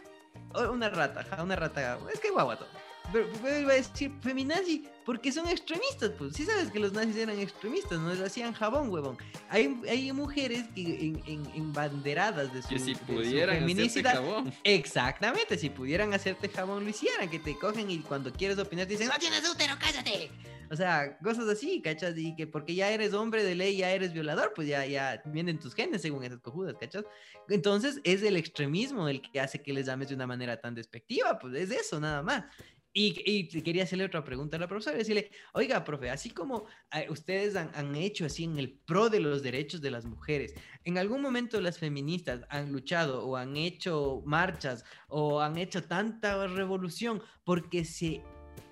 [SPEAKER 2] Una rata, una rata, es que guaguato. Pero, iba a decir feminazi porque son extremistas, pues. Sí sabes que los nazis eran extremistas, no les hacían jabón, huevón. Hay, hay mujeres que en, en, en banderadas de su,
[SPEAKER 1] que si pudieran hacerte jabón.
[SPEAKER 2] Exactamente, si pudieran hacerte jabón lo hicieran, que te cogen y cuando quieres opinar te dicen, no tienes útero, cállate. O sea, cosas así, ¿cachas? Y que porque ya eres hombre de ley, ya eres violador, pues ya, ya vienen tus genes según esas cojudas, ¿cachas? Entonces es el extremismo el que hace que les llames de una manera tan despectiva, pues es eso, nada más. Y, quería hacerle otra pregunta a la profesora y decirle, oiga, profe, así como eh, ustedes han, hecho así en el pro de los derechos de las mujeres, ¿en algún momento las feministas han luchado o han hecho marchas o han hecho tanta revolución porque se,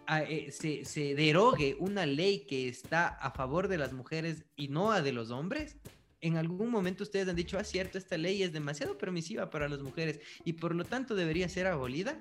[SPEAKER 2] eh, se, se derogue una ley que está a favor de las mujeres y no a de los hombres? en algún momento ustedes han dicho, ah, cierto, esta ley es demasiado permisiva para las mujeres y por lo tanto debería ser abolida.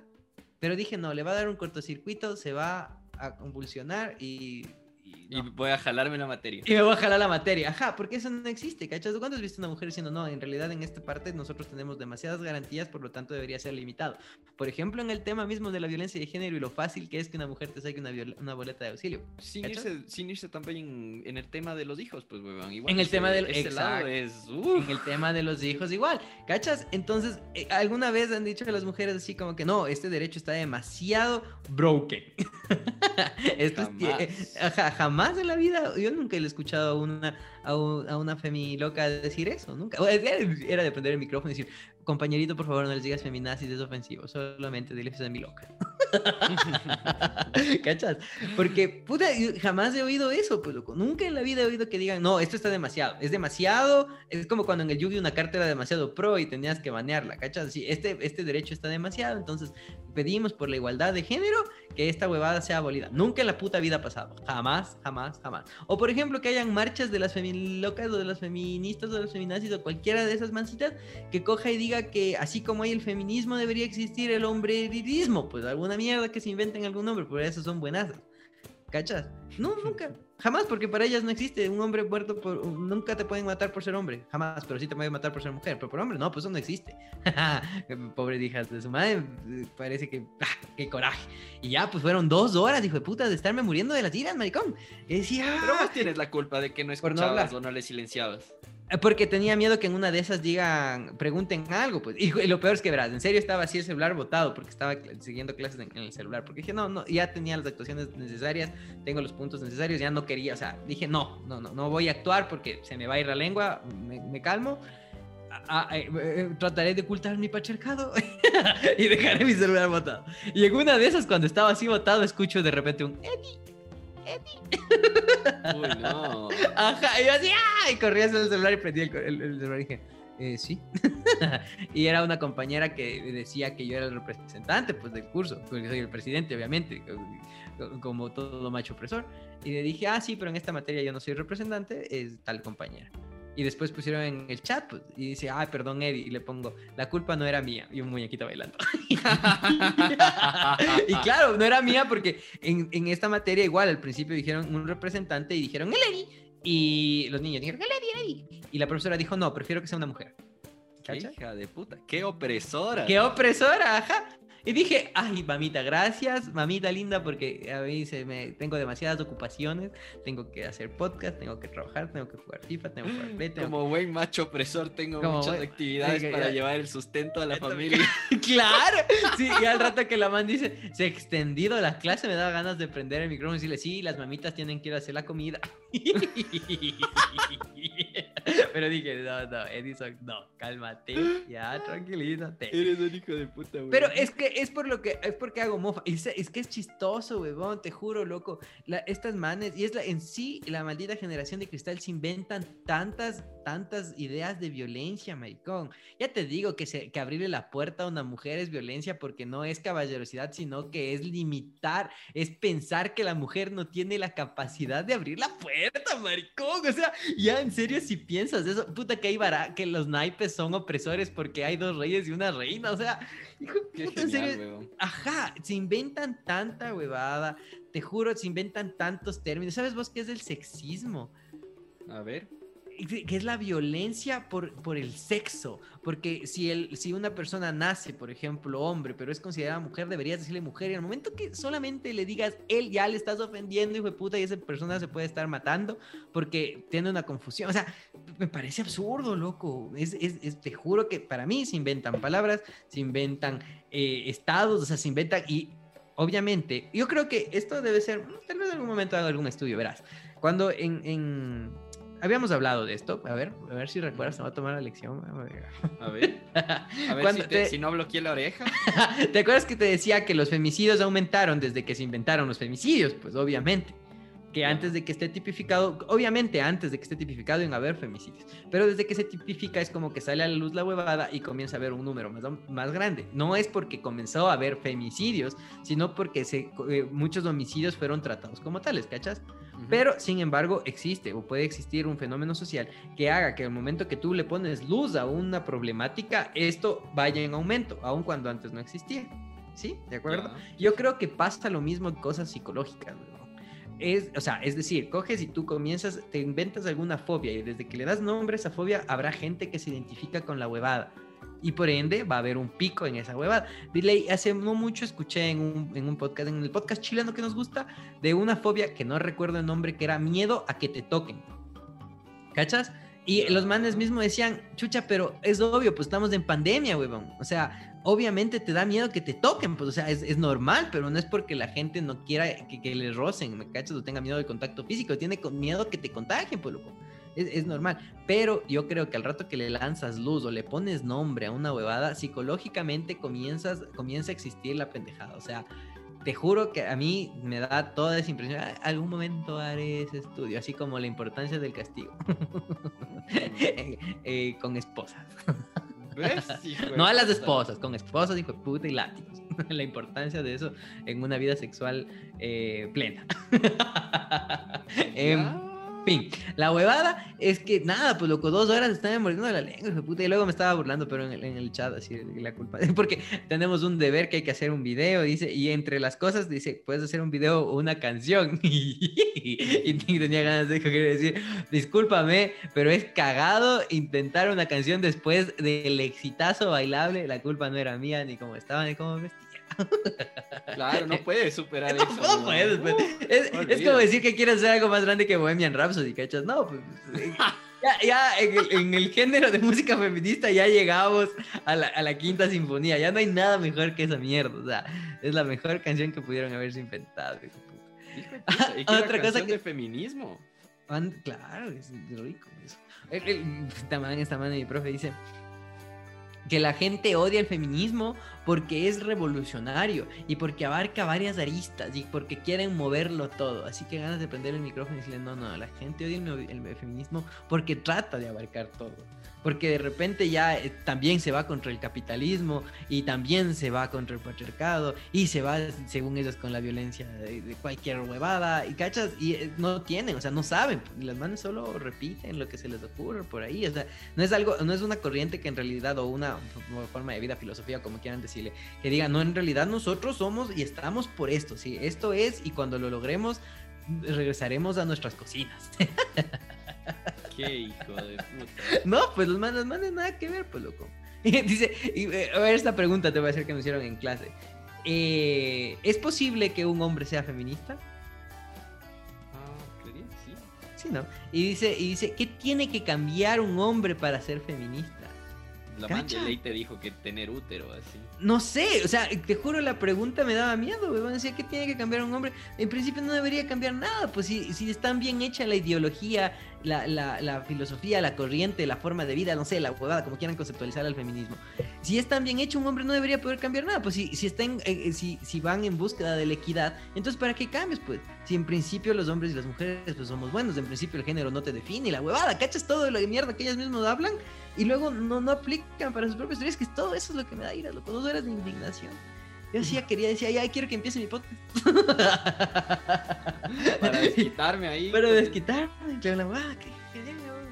[SPEAKER 2] Pero dije, no, le va a dar un cortocircuito, se va a convulsionar y
[SPEAKER 1] y voy a jalarme la materia.
[SPEAKER 2] Y me voy a jalar la materia. Ajá, porque eso no existe, ¿cachas? ¿Cuándo has visto una mujer diciendo, no, en realidad en esta parte nosotros tenemos demasiadas garantías, por lo tanto debería ser limitado? Por ejemplo, en el tema mismo de la violencia de género y lo fácil que es que una mujer te saque una, una boleta de auxilio.
[SPEAKER 1] Sin irse, sin irse, también en, el tema de los hijos, pues, weón.
[SPEAKER 2] Igual en el tema del... Ese lado es... En el tema de los hijos igual, ¿cachas? Entonces, eh, alguna vez han dicho a las mujeres así como que, no, este derecho está demasiado broken. [laughs] Esto es... Ajá, jamás más en la vida, yo nunca he escuchado a una, a, una femi loca decir eso, nunca. Era de prender el micrófono y decir, compañerito, por favor, no les digas feminazis, es ofensivo, solamente diles a mi loca. [laughs] ¿Cachas? Porque, puta, jamás he oído eso, pues, loco. Nunca en la vida he oído que digan, no, esto está demasiado. Es demasiado. Es como cuando en el Yugi una carta era demasiado pro y tenías que banearla, ¿cachas? Sí, este, este derecho está demasiado, entonces pedimos por la igualdad de género que esta huevada sea abolida. Nunca en la puta vida ha pasado. Jamás, jamás, jamás. O por ejemplo, que hayan marchas de las locas o de las feministas o de los feminazis o cualquiera de esas mancitas que coja y diga que así como hay el feminismo debería existir el hombrerismo. Pues alguna mierda que se inventen algún nombre, por eso son buenas. ¿Cachas? No, nunca. Jamás, porque para ellas no existe un hombre muerto por. Nunca te pueden matar por ser hombre. Jamás, pero sí te pueden matar por ser mujer. Pero por hombre, no, pues eso no existe. [laughs] Pobre hijas de su madre. Parece que. ¡Ah, ¡Qué coraje! Y ya, pues fueron dos horas, hijo de puta, de estarme muriendo de las iras, maricón. Y decía.
[SPEAKER 1] Pero vos tienes la culpa de que no escuchabas o no le silenciabas.
[SPEAKER 2] Eh, porque tenía miedo que en una de esas digan, pregunten algo, pues. Y, lo peor es que, verás, en serio estaba así el celular botado porque estaba siguiendo clases en, el celular. Porque dije, no, no, ya tenía las actuaciones necesarias, tengo los puntos necesarios, ya no quería, o sea, dije, no, no, no, no voy a actuar porque se me va a ir la lengua, me, calmo. Eh, eh, trataré de ocultar mi pachercado [laughs] y dejaré mi celular botado. Y en una de esas, cuando estaba así botado, escucho de repente un Eddie, Eddie.
[SPEAKER 1] Uy, no. [laughs]
[SPEAKER 2] Ajá, y yo así, ¡ah! Y corría hacia el celular y prendí el, el- el celular y dije, eh, sí. [laughs] y era una compañera que decía que yo era el representante pues, del curso, porque soy el presidente, obviamente, co- como todo macho opresor. Y le dije, ah, sí, pero en esta materia yo no soy representante, es tal compañera. Y después pusieron en el chat, pues, y dice, ay, perdón, Eddie, y le pongo, la culpa no era mía, y un muñequito bailando. [laughs] y claro, no era mía porque en, en esta materia igual al principio dijeron un representante y dijeron el Eddie. Y los niños dijeron el Eddie, el Eddie. Y la profesora dijo, no, prefiero que sea una mujer. ¿Cacha?
[SPEAKER 1] hija de puta. Qué opresora.
[SPEAKER 2] ¡Qué opresora! Ajá. Y dije, ay, mamita, gracias, mamita linda, porque a mí se me, tengo demasiadas ocupaciones, tengo que hacer podcast, tengo que trabajar, tengo que jugar FIFA, tengo que jugar [gasps] Play, tengo
[SPEAKER 1] Como buen macho opresor tengo
[SPEAKER 2] Como
[SPEAKER 1] muchas
[SPEAKER 2] buen-
[SPEAKER 1] actividades para
[SPEAKER 2] ya.
[SPEAKER 1] llevar el sustento a la familia. [laughs] [laughs]
[SPEAKER 2] Claro, sí, y al rato que la man dice, se ha extendido la clase, me da ganas de prender el micrófono y decirle, sí, las mamitas tienen que ir a hacer la comida. [laughs] Pero dije, no, no, Edison, no, cálmate, ya, [gasps] tranquilízate.
[SPEAKER 1] Eres un hijo de puta, güey.
[SPEAKER 2] Pero es que es por lo que es porque hago mofa. Es, es que es chistoso, huevón, te juro, loco. La- estas manes, y es la, en sí la maldita generación de cristal se inventan tantas, tantas ideas de violencia, maricón. Ya te digo que, se, que abrirle la puerta a una mujer es violencia porque no es caballerosidad, sino que es limitar, es pensar que la mujer no tiene la capacidad de abrir la puerta, maricón. O sea, ya en serio, si piensas eso, puta que hay vara, que los naipes son opresores porque hay dos reyes y una reina. O sea, hijo
[SPEAKER 1] Qué
[SPEAKER 2] puta, en
[SPEAKER 1] genial,
[SPEAKER 2] serio. Ajá, se inventan tanta huevada, te juro, se inventan tantos términos. ¿Sabes vos qué es el sexismo?
[SPEAKER 1] A ver.
[SPEAKER 2] Que es la violencia por, por el sexo. Porque si, el, si una persona nace, por ejemplo, hombre, pero es considerada mujer, deberías decirle mujer. Y al momento que solamente le digas él, ya le estás ofendiendo, hijo de puta, y esa persona se puede estar matando porque tiene una confusión. O sea, me parece absurdo, loco. Es, es- te juro que para mí se inventan palabras, se inventan eh, estados, o sea, se inventan y obviamente, yo creo que esto debe ser, tal vez en algún momento haga algún estudio, verás. Cuando en, en- habíamos hablado de esto, a ver, a ver si recuerdas, me voy a tomar la lección.
[SPEAKER 1] A ver. A ver si, te-
[SPEAKER 2] te-
[SPEAKER 1] si no bloqueé la oreja. [laughs]
[SPEAKER 2] ¿Te acuerdas que te decía que los femicidios aumentaron desde que se inventaron los femicidios? Pues obviamente. Que antes de que esté tipificado, obviamente antes de que esté tipificado a haber femicidios, pero desde que se tipifica es como que sale a la luz la huevada y comienza a haber un número más, más grande. No es porque comenzó a haber femicidios, sino porque se, eh, muchos homicidios fueron tratados como tales, ¿cachas? Pero, sin embargo, existe o puede existir un fenómeno social que haga que al momento que tú le pones luz a una problemática, esto vaya en aumento, aun cuando antes no existía. ¿Sí? ¿De acuerdo? Yo creo que pasa lo mismo en cosas psicológicas. Es, o sea, es decir, coges y tú comienzas, te inventas alguna fobia y desde que le das nombre a esa fobia, habrá gente que se identifica con la huevada. Y por ende va a haber un pico en esa huevada. Dile, hace no mucho escuché en un, en un podcast, en el podcast chileno que nos gusta, de una fobia que no recuerdo el nombre, que era miedo a que te toquen. ¿Cachas? Y los manes mismos decían, chucha, pero es obvio, pues estamos en pandemia, huevón. O sea, obviamente te da miedo que te toquen, pues, o sea, es, es normal, pero no es porque la gente no quiera que, que le rocen, ¿me cachas? O tenga miedo del contacto físico, tiene miedo que te contagien, pues, loco. Es, es normal. Pero yo creo que al rato que le lanzas luz o le pones nombre a una huevada, psicológicamente comienzas, comienza a existir la pendejada. O sea, te juro que a mí me da toda esa impresión. "Ah, Algún momento haré ese estudio, así como la importancia del castigo. Eh, [laughs] [laughs] eh, con esposas. [laughs] No a las esposas, con esposas, hijo de puta y látigos. la importancia de eso en una vida sexual eh, plena. Fin, la huevada es que nada, pues loco, dos horas estaba mordiendo la lengua, hijo puta, y luego me estaba burlando, pero en el, en el chat, así, la culpa, [laughs] porque tenemos un deber que hay que hacer un video, dice, y entre las cosas, dice, puedes hacer un video o una canción, [laughs] y tenía ganas de decir, discúlpame, pero es cagado intentar una canción después del exitazo bailable, la culpa no era mía, ni cómo estaba, ni cómo vestía.
[SPEAKER 1] Claro, no puedes superar [laughs]
[SPEAKER 2] No,
[SPEAKER 1] eso.
[SPEAKER 2] no puedes, pues. Es, como decir que quieres hacer algo más grande que Bohemian Rhapsody, ¿cachas? No, pues. eh, [laughs] Ya, ya en, el, en el género de música feminista ya llegamos a la, a la quinta sinfonía. Ya no hay nada mejor que esa mierda. O sea, es la mejor canción que pudieron haberse inventado. hijo de puta.
[SPEAKER 1] y que
[SPEAKER 2] Otra cosa que-
[SPEAKER 1] de feminismo.
[SPEAKER 2] And- claro, es rico eso. El- el- esta man, esta man, mi profe dice. Que la gente odia el feminismo porque es revolucionario y porque abarca varias aristas y porque quieren moverlo todo. Así que ganas de prender el micrófono y decirle, no, no, la gente odia el feminismo porque trata de abarcar todo porque de repente ya eh, también se va contra el capitalismo y también se va contra el patriarcado y se va, según ellos, con la violencia de, cualquier huevada y cachas, y eh, no tienen, o sea, no saben, las manos solo repiten lo que se les ocurre por ahí, o sea, no es algo, no es una corriente que en realidad, o una forma de vida, filosofía, como quieran decirle, que diga, no, en realidad nosotros somos y estamos por esto, sí, esto es, y cuando lo logremos, regresaremos a nuestras cocinas. [laughs]
[SPEAKER 1] Qué hijo de puta.
[SPEAKER 2] No, pues los manes, manes nada que ver, pues loco. [laughs] Dice, eh, a ver, esta pregunta te voy a hacer que me hicieron en clase. Eh, ¿Es posible que un hombre sea feminista?
[SPEAKER 1] Ah, creería sí.
[SPEAKER 2] Sí, ¿no? Y dice, y dice, ¿qué tiene que cambiar un hombre para ser feminista?
[SPEAKER 1] La man de ley te dijo que tener útero, así.
[SPEAKER 2] No sé, o sea, te juro, la pregunta me daba miedo, weón. Decía, ¿qué tiene que cambiar un hombre? En principio no debería cambiar nada, pues si, si están bien hecha la ideología, la, la, la, filosofía, la corriente, la forma de vida, no sé, la huevada, como quieran conceptualizar al feminismo. Si es tan bien hecho, un hombre no debería poder cambiar nada. Pues si, si, están, eh, eh, si, si van en búsqueda de la equidad, entonces ¿para qué cambies? Pues si en principio los hombres y las mujeres pues somos buenos, en principio el género no te define, la huevada, ¿cachas todo de mierda que ellas mismas hablan? y luego no, no aplican para sus propias teorías, que todo eso es lo que me da ira, loco, dos horas de indignación. Yo decía, quería decir, ya quiero que empiece mi podcast. [laughs]
[SPEAKER 1] para desquitarme ahí.
[SPEAKER 2] Para desquitarme,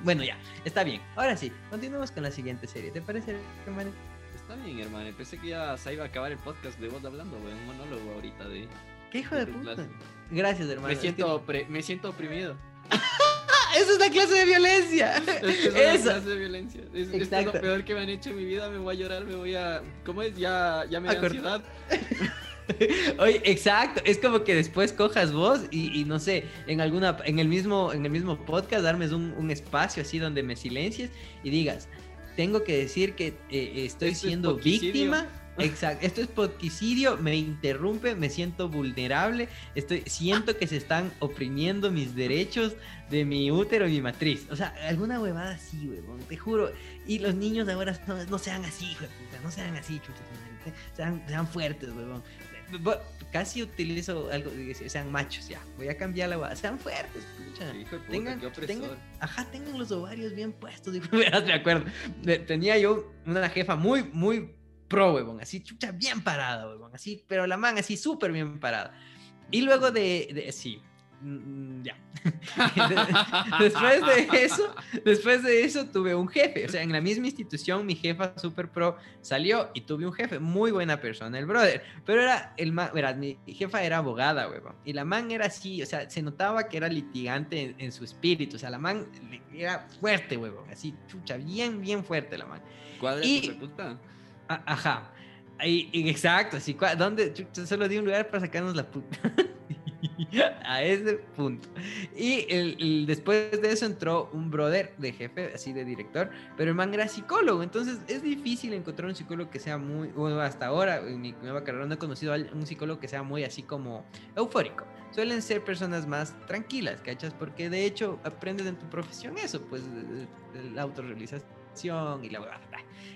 [SPEAKER 2] Bueno, ya, está bien. Ahora sí, continuamos con la siguiente serie. ¿Te parece, hermano?
[SPEAKER 1] Está bien, hermano. Pensé que ya se iba a acabar el podcast de vos hablando, güey. Un monólogo ahorita de.
[SPEAKER 2] ¿Qué hijo de, puta? Gracias, hermano.
[SPEAKER 1] Me siento, me siento oprimido. [laughs]
[SPEAKER 2] Esa es la clase de violencia.
[SPEAKER 1] Es, es clase de violencia. Es, esto es lo peor que me han hecho en mi vida. Me voy a llorar, me voy a. ¿Cómo es? Ya, ya me da ansiedad. [laughs]
[SPEAKER 2] Oye, exacto, es como que después cojas vos y, no sé, en alguna, en el mismo, en el mismo podcast, darme un, un espacio así donde me silencies y digas, tengo que decir que eh, estoy siendo víctima Exacto, esto es podquicidio, me interrumpe, me siento vulnerable, estoy, siento que se están oprimiendo mis derechos de mi útero y mi matriz. O sea, alguna huevada así, huevón, te juro. Y los niños ahora no, sean así, hijo de puta, no sean así, sean, sean fuertes, huevón. Casi utilizo algo, sean machos, ya, voy a cambiar la huevada, sean fuertes, pucha.
[SPEAKER 1] Hijo de puta, tengan,
[SPEAKER 2] tengan, ajá, tengan los ovarios bien puestos, [laughs] me acuerdo. Tenía yo una jefa muy, muy pro, huevón, así chucha bien parada, huevón, así, pero la man así súper bien parada. Y luego de, de sí, mm, ya. [laughs] después de eso, después de eso tuve un jefe, o sea, en la misma institución mi jefa super pro salió y tuve un jefe, muy buena persona, el brother, pero era el man, verás, mi jefa era abogada, huevón, y la man era así, o sea, se notaba que era litigante en, su espíritu, o sea, la man era fuerte, huevón, así, chucha, bien, bien fuerte la man.
[SPEAKER 1] ¿Cuál y?
[SPEAKER 2] Ajá. Y, exacto, así, ¿dónde? solo di un lugar para sacarnos la puta. [laughs] a ese punto. Y después de eso entró un brother de jefe, así de director, pero el man era psicólogo, entonces es difícil encontrar un psicólogo que sea muy, bueno, hasta ahora en mi nueva carrera no he conocido a un psicólogo que sea muy así como eufórico. Suelen ser personas más tranquilas, ¿cachas? Porque de hecho aprendes en tu profesión eso, pues la autorrealización y la verdad.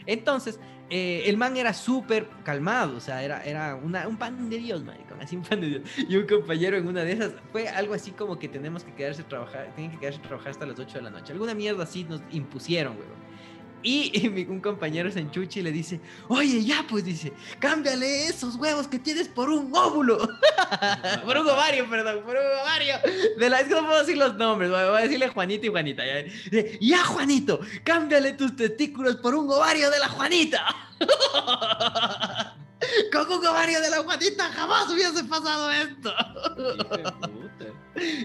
[SPEAKER 2] Entonces, eh, el man era súper calmado, o sea, era, era un pan de Dios, maricón, así un pan de Dios. Y un compañero en una de esas fue algo así como que tenemos que quedarse a trabajar, tienen que quedarse a trabajar hasta las 8 de la noche. Alguna mierda así nos impusieron, weón. Y, un compañero se enchucha y le dice, oye, ya, pues dice, cámbiale esos huevos que tienes por un óvulo. [laughs] por un ovario, perdón, por un ovario. De la, es que no puedo decir los nombres, voy a decirle Juanito y Juanita. Ya, ya Juanito, cámbiale tus testículos por un ovario de la Juanita. [laughs] Con un ovario de la Juanita jamás hubiese pasado esto.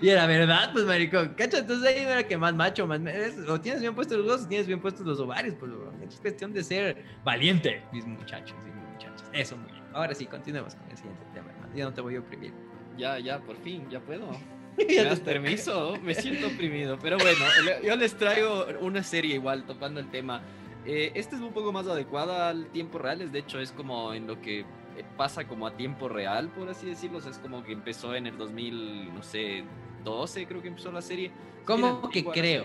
[SPEAKER 2] y era verdad, pues, maricón. Cacho, entonces ahí era que más macho, más. O tienes bien puestos los dos, o tienes bien puestos los ovarios, pues, Es cuestión de ser valiente, mis muchachos y mis muchachas. Eso, muy bien. Ahora sí, continuemos con el siguiente tema, hermano. Ya no te voy a oprimir.
[SPEAKER 1] Ya, ya, por fin, ya puedo. [laughs] ¿Me das permiso? Me siento oprimido. Pero bueno, yo les traigo una serie igual, topando el tema. Eh, este es un poco más adecuado al tiempo real, es de hecho es como en lo que eh, pasa como a tiempo real, por así decirlo, es como que empezó en el 2000, no sé, 12 creo que empezó la serie.
[SPEAKER 2] ¿Cómo que creo?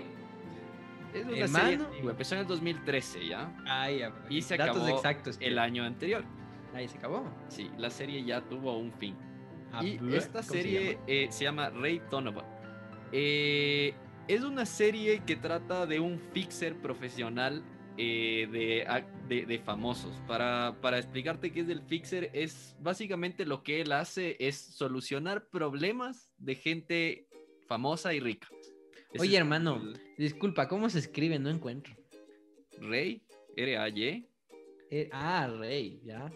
[SPEAKER 1] Es una
[SPEAKER 2] Hermano.
[SPEAKER 1] serie antigua, empezó en el 2013 ya.
[SPEAKER 2] Ay, ya,
[SPEAKER 1] Y se
[SPEAKER 2] Datos
[SPEAKER 1] acabó
[SPEAKER 2] exactos.
[SPEAKER 1] El año anterior.
[SPEAKER 2] Ahí se acabó.
[SPEAKER 1] Sí, la serie ya tuvo un fin.
[SPEAKER 2] Ah,
[SPEAKER 1] Y esta
[SPEAKER 2] ¿cómo se
[SPEAKER 1] serie
[SPEAKER 2] llama?
[SPEAKER 1] eh, se llama Ray Donovan. Eh, es una serie que trata de un fixer profesional eh, de, de- de famosos. Para, para explicarte qué es el fixer, es básicamente lo que él hace es solucionar problemas de gente famosa y rica. Ese
[SPEAKER 2] Oye, hermano.
[SPEAKER 1] el
[SPEAKER 2] Disculpa, ¿cómo se escribe? No encuentro.
[SPEAKER 1] Ray, R-A-Y.
[SPEAKER 2] Eh, ah, Rey, ya.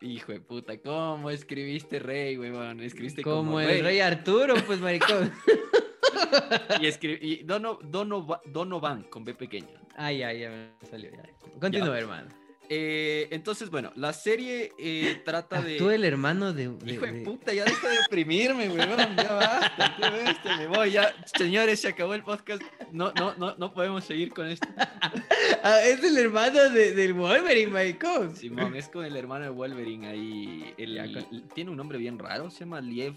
[SPEAKER 1] Hijo de puta, ¿cómo escribiste Rey, huevón? Escribiste
[SPEAKER 2] Como,
[SPEAKER 1] como,
[SPEAKER 2] el
[SPEAKER 1] Rey.
[SPEAKER 2] rey Arturo, pues maricón. [laughs]
[SPEAKER 1] Y, escri- y Dono- Donova- Donovan, con B pequeña.
[SPEAKER 2] Ay, ay, ya me salió. Ya. Continúa, hermano.
[SPEAKER 1] Eh, entonces, bueno, la serie eh, trata de...
[SPEAKER 2] Actúa el hermano de. de-
[SPEAKER 1] Hijo de
[SPEAKER 2] de-
[SPEAKER 1] puta, ya deja de deprimirme, huevón. Ya basta, qué bestia, me voy. Ya, señores, se acabó el podcast. No, no, no, no podemos seguir con esto. [laughs]
[SPEAKER 2] Ah, es el hermano de, del Wolverine, maricón.
[SPEAKER 1] Simón, es con el hermano de Wolverine ahí. El- Tiene un nombre bien raro, se llama Liev.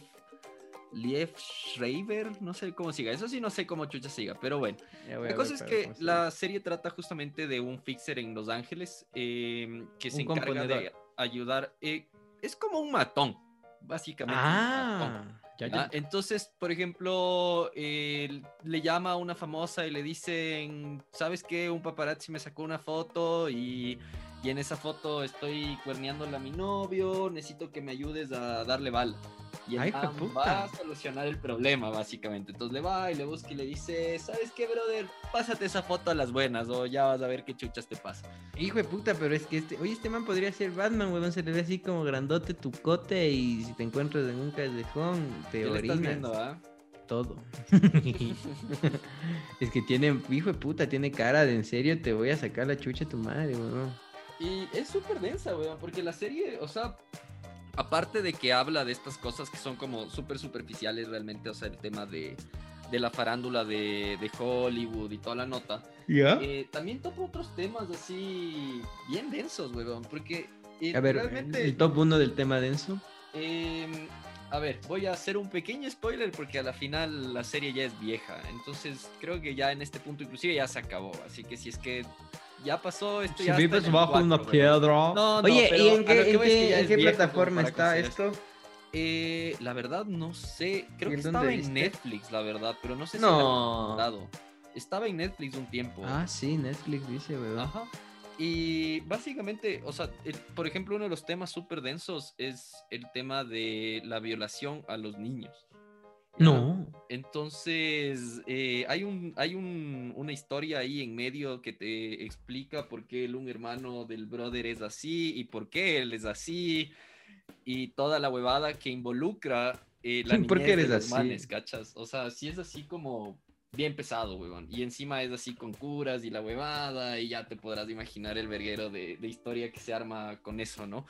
[SPEAKER 1] Liev Schreiber, no sé cómo siga. Eso sí, no sé cómo chucha siga, pero bueno. La cosa es que la serie trata justamente de un fixer en Los Ángeles eh, que se encarga de ayudar. eh, es como un matón, básicamente. un matón,
[SPEAKER 2] Ah, ya,
[SPEAKER 1] ¿ya?
[SPEAKER 2] ya.
[SPEAKER 1] Entonces, por ejemplo, eh, le llama a una famosa y le dicen, ¿sabes qué? Un paparazzi me sacó una foto y, y en esa foto estoy cuerneándole a mi novio, necesito que me ayudes a darle bala. Y el
[SPEAKER 2] Ay, hijo de
[SPEAKER 1] man
[SPEAKER 2] puta.
[SPEAKER 1] va a solucionar el problema, básicamente. Entonces le va y le busca y le dice, ¿sabes qué, brother? Pásate esa foto a las buenas o ya vas a ver qué chuchas te pasa.
[SPEAKER 2] Hijo de puta, pero es que este. Oye, este man podría ser Batman, weón. Se le ve así como grandote tu cote y si te encuentras en un callejón, te
[SPEAKER 1] ¿Qué le estás
[SPEAKER 2] orinas.
[SPEAKER 1] viendo, ah?
[SPEAKER 2] Todo. [laughs] es que tiene, hijo de puta, tiene cara de en serio, te voy a sacar la chucha a tu madre, weón.
[SPEAKER 1] Y es súper densa, weón, porque la serie, o sea, aparte de que habla de estas cosas que son como súper superficiales realmente, o sea, el tema de, de la farándula de, de Hollywood y toda la nota,
[SPEAKER 2] ¿Ya?
[SPEAKER 1] eh, también toca otros temas así bien densos, weón, porque eh,
[SPEAKER 2] A ver,
[SPEAKER 1] realmente...
[SPEAKER 2] el top 1 del tema denso.
[SPEAKER 1] Em, a ver, voy a hacer un pequeño spoiler porque a la final la serie ya es vieja. Entonces creo que ya en este punto inclusive ya se acabó. Así que si es que ya pasó esto
[SPEAKER 2] Si
[SPEAKER 1] ya está
[SPEAKER 2] vives
[SPEAKER 1] en
[SPEAKER 2] bajo una
[SPEAKER 1] 4, weón.
[SPEAKER 2] piedra.
[SPEAKER 1] No, no,
[SPEAKER 2] Oye,
[SPEAKER 1] pero
[SPEAKER 2] ¿y en qué, en qué- en plataforma está esto?
[SPEAKER 1] Eh, la verdad no sé. Creo
[SPEAKER 2] ¿Y
[SPEAKER 1] que estaba en
[SPEAKER 2] viste?
[SPEAKER 1] Netflix, la verdad, pero no sé si
[SPEAKER 2] No.
[SPEAKER 1] dado. Estaba en Netflix un tiempo.
[SPEAKER 2] Ah, sí, Netflix dice, weón.
[SPEAKER 1] Ajá. Y básicamente, o sea, el- por ejemplo, uno de los temas súper densos es el tema de la violación a los niños.
[SPEAKER 2] No.
[SPEAKER 1] Entonces, eh, hay, un, hay un- una historia ahí en medio que te explica por qué el un hermano del brother es así y por qué él es así y toda la huevada que involucra eh, la [laughs]
[SPEAKER 2] ¿Por qué
[SPEAKER 1] niñez de
[SPEAKER 2] eres
[SPEAKER 1] los
[SPEAKER 2] así?
[SPEAKER 1] manes, ¿cachas? O sea, sí es así como bien pesado, huevón. Y encima es así con curas y la huevada y ya te podrás imaginar el verguero de, de historia que se arma con eso, ¿no?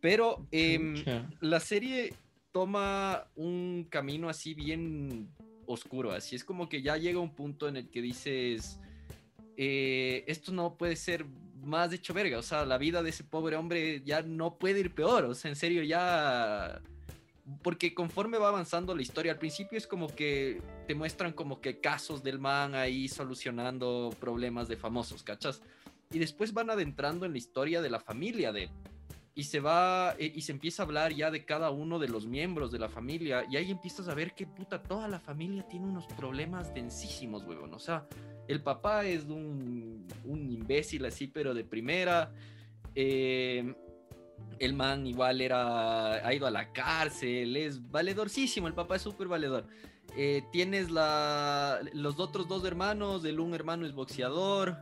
[SPEAKER 1] Pero...
[SPEAKER 2] Chucha.
[SPEAKER 1] la serie toma un camino así bien oscuro, así es como que ya llega un punto en el que dices, eh, esto no puede ser más hecho verga, o sea, la vida de ese pobre hombre ya no puede ir peor, o sea, en serio ya... Porque conforme va avanzando la historia, al principio es como que te muestran como que casos del man ahí solucionando problemas de famosos, ¿cachas? Y después van adentrando en la historia de la familia de él y se va eh, y se empieza a hablar ya de cada uno de los miembros de la familia y ahí empiezas a ver que puta toda la familia tiene unos problemas densísimos, huevón. O sea, el papá es un, un imbécil así, pero de primera. Eh, el man igual era, ha ido a la cárcel, es valedorcísimo, el papá es súper valedor. Eh, tienes la, los otros dos hermanos, el un hermano es boxeador,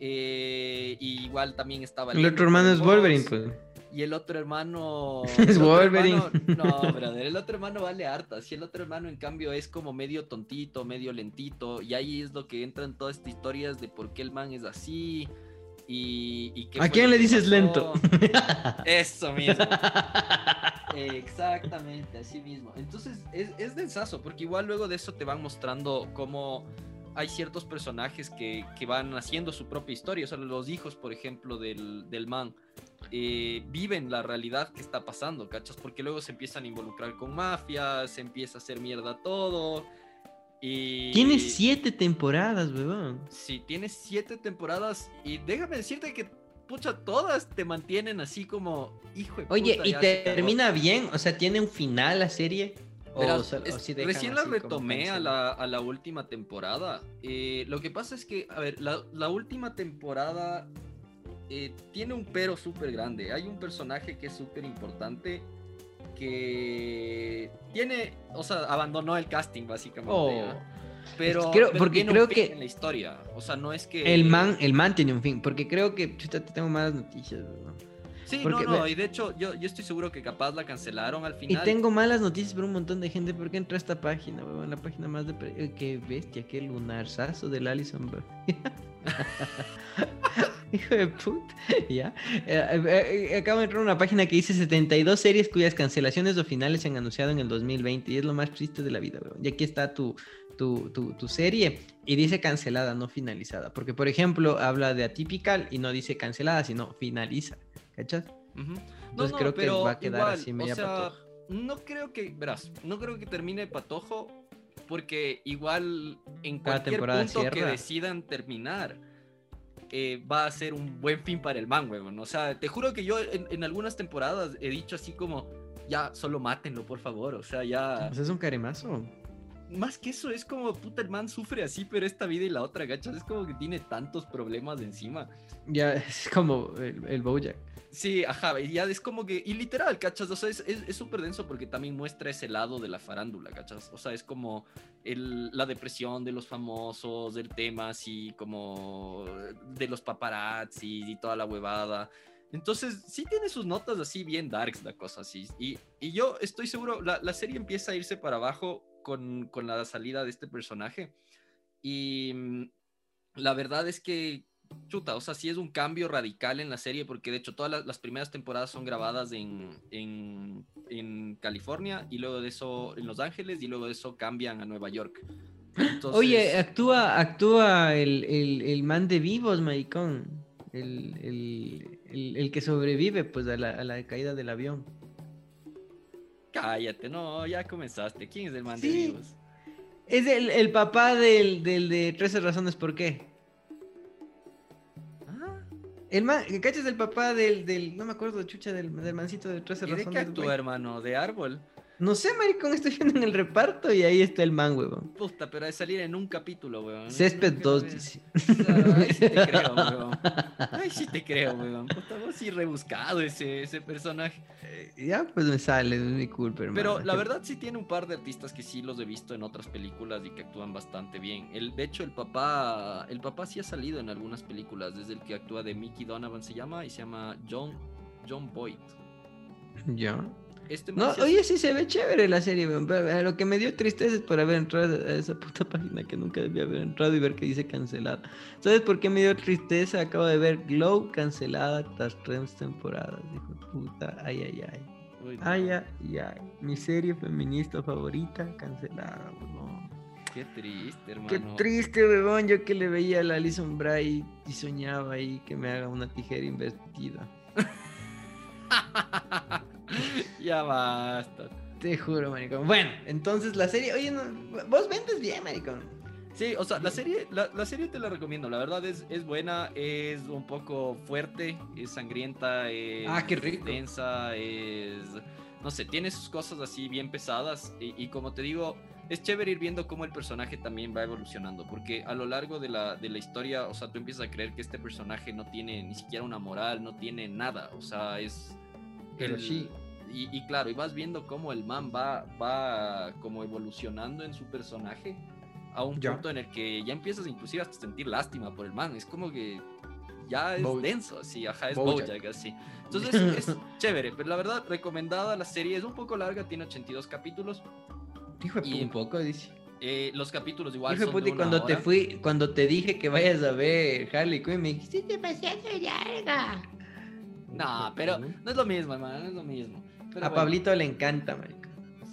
[SPEAKER 1] eh, y igual también estaba...
[SPEAKER 2] El otro hermano es Wolverine, pues.
[SPEAKER 1] Y el otro hermano. [laughs]
[SPEAKER 2] Es Wolverine.
[SPEAKER 1] hermano- no, [laughs] brother. El otro hermano vale harta. Si el otro hermano, en cambio, es como medio tontito, medio lentito. Y ahí es lo que entran todas estas historias de por qué el man es así. Y,
[SPEAKER 2] ¿A quién le dices
[SPEAKER 1] pasó.
[SPEAKER 2] lento? [laughs]
[SPEAKER 1] Eso mismo. Exactamente, así mismo. Entonces es, es densazo, porque igual luego de eso te van mostrando cómo hay ciertos personajes que, que van haciendo su propia historia. O sea, los hijos, por ejemplo, del, del man, eh, viven la realidad que está pasando, ¿cachas? Porque luego se empiezan a involucrar con mafias, se empieza a hacer mierda todo. Y...
[SPEAKER 2] Tiene siete temporadas, weón.
[SPEAKER 1] Sí, tiene siete temporadas y déjame decirte que, pucha, todas te mantienen así como, hijo de
[SPEAKER 2] Oye,
[SPEAKER 1] puta,
[SPEAKER 2] ¿y termina bien? O sea, ¿tiene un final la serie? O o
[SPEAKER 1] recién la retomé a la, a la última temporada. Eh, lo que pasa es que, a ver, la, la última temporada eh, tiene un pero súper grande. Hay un personaje que es súper importante que tiene, o sea, abandonó el casting básicamente.
[SPEAKER 2] Oh.
[SPEAKER 1] Pero,
[SPEAKER 2] Creo-
[SPEAKER 1] pero
[SPEAKER 2] porque
[SPEAKER 1] tiene un
[SPEAKER 2] creo
[SPEAKER 1] fin
[SPEAKER 2] que-
[SPEAKER 1] en la historia, o sea, no es que
[SPEAKER 2] El man, el man tiene un fin, porque creo que chuta, tengo malas noticias, weón.
[SPEAKER 1] Sí,
[SPEAKER 2] porque
[SPEAKER 1] no, no, y de hecho yo, yo estoy seguro que capaz la cancelaron al
[SPEAKER 2] Y
[SPEAKER 1] final.
[SPEAKER 2] tengo malas noticias para un montón de gente porque entró a esta página, weón, la página más de... eh, Qué bestia, qué lunarzazo del Alison. [laughs] Hijo de puta, [laughs] ya. Eh, eh, acabo de entrar a una página que dice 72 series cuyas cancelaciones o finales se han anunciado en el 2020 y es lo más triste de la vida, weón. Y aquí está tu, tu, tu, tu serie y dice cancelada, no finalizada. Porque, por ejemplo, habla de Atypical y no dice cancelada, sino finaliza. ¿Cachas?
[SPEAKER 1] No,
[SPEAKER 2] Entonces
[SPEAKER 1] no,
[SPEAKER 2] creo que va a quedar
[SPEAKER 1] igual,
[SPEAKER 2] así
[SPEAKER 1] o
[SPEAKER 2] media
[SPEAKER 1] sea,
[SPEAKER 2] patoja.
[SPEAKER 1] No creo que, verás, no creo que termine patojo porque igual en
[SPEAKER 2] Cada
[SPEAKER 1] cualquier punto que decidan terminar eh, va a ser un buen fin para el man, weón. O sea, te juro que yo en, en algunas temporadas he dicho así como, ya, solo mátenlo, por favor. O sea, ya...
[SPEAKER 2] Sea, es un caremazo.
[SPEAKER 1] más que eso, es como, puta, el man sufre así, pero esta vida y la otra, gachas, es como que tiene tantos problemas encima.
[SPEAKER 2] Ya [laughs] es como el, el Bojack.
[SPEAKER 1] Sí, ajá, y ya es como que, y literal, cachas, o sea, es es- es súper denso porque también muestra ese lado de la farándula, cachas, o sea, es como el, la depresión de los famosos, del tema así como de los paparazzi y toda la huevada. Entonces, sí tiene sus notas así bien darks, la cosa así. Y, y yo estoy seguro, la, la serie empieza a irse para abajo con, con la salida de este personaje. Y mm, la verdad es que, chuta, o sea, sí es un cambio radical en la serie, porque de hecho todas las, las primeras temporadas son grabadas en, en, en California y luego de eso en Los Ángeles y luego de eso cambian a Nueva York. Entonces,
[SPEAKER 2] Oye, actúa, actúa el, el, el man de vivos, maricón. El, el, que sobrevive pues a la, a la caída del avión.
[SPEAKER 1] cállate, no, ya comenzaste. ¿Quién es el man de vivos?
[SPEAKER 2] Es el, el papá del, del de 13 razones por qué. El man, ¿cachas el papá del, del, no me acuerdo, chucha, del, del mancito de 13
[SPEAKER 1] ¿Y de
[SPEAKER 2] razones?
[SPEAKER 1] qué actúa, hermano? ¿De árbol?
[SPEAKER 2] No sé, maricón, estoy viendo en el reparto y ahí está el man, huevón.
[SPEAKER 1] Puta, pero de salir en un capítulo, weón.
[SPEAKER 2] Césped
[SPEAKER 1] Nunca lo
[SPEAKER 2] 2,
[SPEAKER 1] veo.
[SPEAKER 2] dice. [laughs]
[SPEAKER 1] Ay, sí te creo, weón. Ay, sí te creo, weón. Puta, vos sí rebuscado ese, ese personaje.
[SPEAKER 2] Ya, pues me sale, es mi culpa, hermano.
[SPEAKER 1] Pero la verdad sí tiene un par de artistas que sí los he visto en otras películas y que actúan bastante bien. El, de hecho, el papá, el papá sí ha salido en algunas películas, desde el que actúa de Mickey Donovan se llama y se llama John, John Boyd.
[SPEAKER 2] Ya.
[SPEAKER 1] Este
[SPEAKER 2] No, oye, sí se ve chévere la serie, weón, pero, eh, lo que me dio tristeza es por haber entrado a esa puta [laughs] página que nunca debía haber entrado y ver que dice cancelada. ¿Sabes por qué me dio tristeza? Acabo de ver Glow cancelada tras tres temporadas, hijo de puta. Ay, ay, ay.
[SPEAKER 1] Uy, no,
[SPEAKER 2] Ay, ay, ay. Mi serie feminista favorita cancelada, weón.
[SPEAKER 1] Qué triste, hermano.
[SPEAKER 2] Qué triste, weón. Yo que le veía a la Alison Bray y soñaba ahí que me haga una tijera invertida. [laughs] [laughs]
[SPEAKER 1] ya basta.
[SPEAKER 2] Te juro, maricón. Bueno, entonces la serie, oye, no, vos vendes bien, maricón.
[SPEAKER 1] Sí, o sea, la serie, la, la serie te la recomiendo. La verdad es, es buena, es un poco fuerte, es sangrienta, es
[SPEAKER 2] Ah, qué rico.
[SPEAKER 1] densa, es. No sé, tiene sus cosas así bien pesadas. Y, y como te digo, es chévere ir viendo cómo el personaje también va evolucionando. Porque a lo largo de la, de la historia, o sea, tú empiezas a creer que este personaje no tiene ni siquiera una moral, no tiene nada. O sea, es.
[SPEAKER 2] Pero
[SPEAKER 1] el-
[SPEAKER 2] sí.
[SPEAKER 1] Y, y claro, y vas viendo cómo el man va, va como evolucionando en su personaje a un
[SPEAKER 2] Ya.
[SPEAKER 1] punto en el que ya empiezas inclusive hasta a sentir lástima por el man. Es como que ya es denso, así, ajá, es
[SPEAKER 2] Bojack.
[SPEAKER 1] Bojack, así. Entonces es, es [laughs] chévere, pero la verdad, recomendada la serie. Es un poco larga, tiene 82 capítulos.
[SPEAKER 2] Hijo de
[SPEAKER 1] Y-
[SPEAKER 2] un poco, dice.
[SPEAKER 1] Eh, los capítulos igual son
[SPEAKER 2] puta,
[SPEAKER 1] de una
[SPEAKER 2] cuando te
[SPEAKER 1] hora.
[SPEAKER 2] fui, cuando te dije que vayas a ver Harley Quinn, me dijiste demasiado larga.
[SPEAKER 1] No, pero no es lo mismo, hermano, no es lo mismo. Pero
[SPEAKER 2] a
[SPEAKER 1] bueno.
[SPEAKER 2] Pablito le encanta, marico.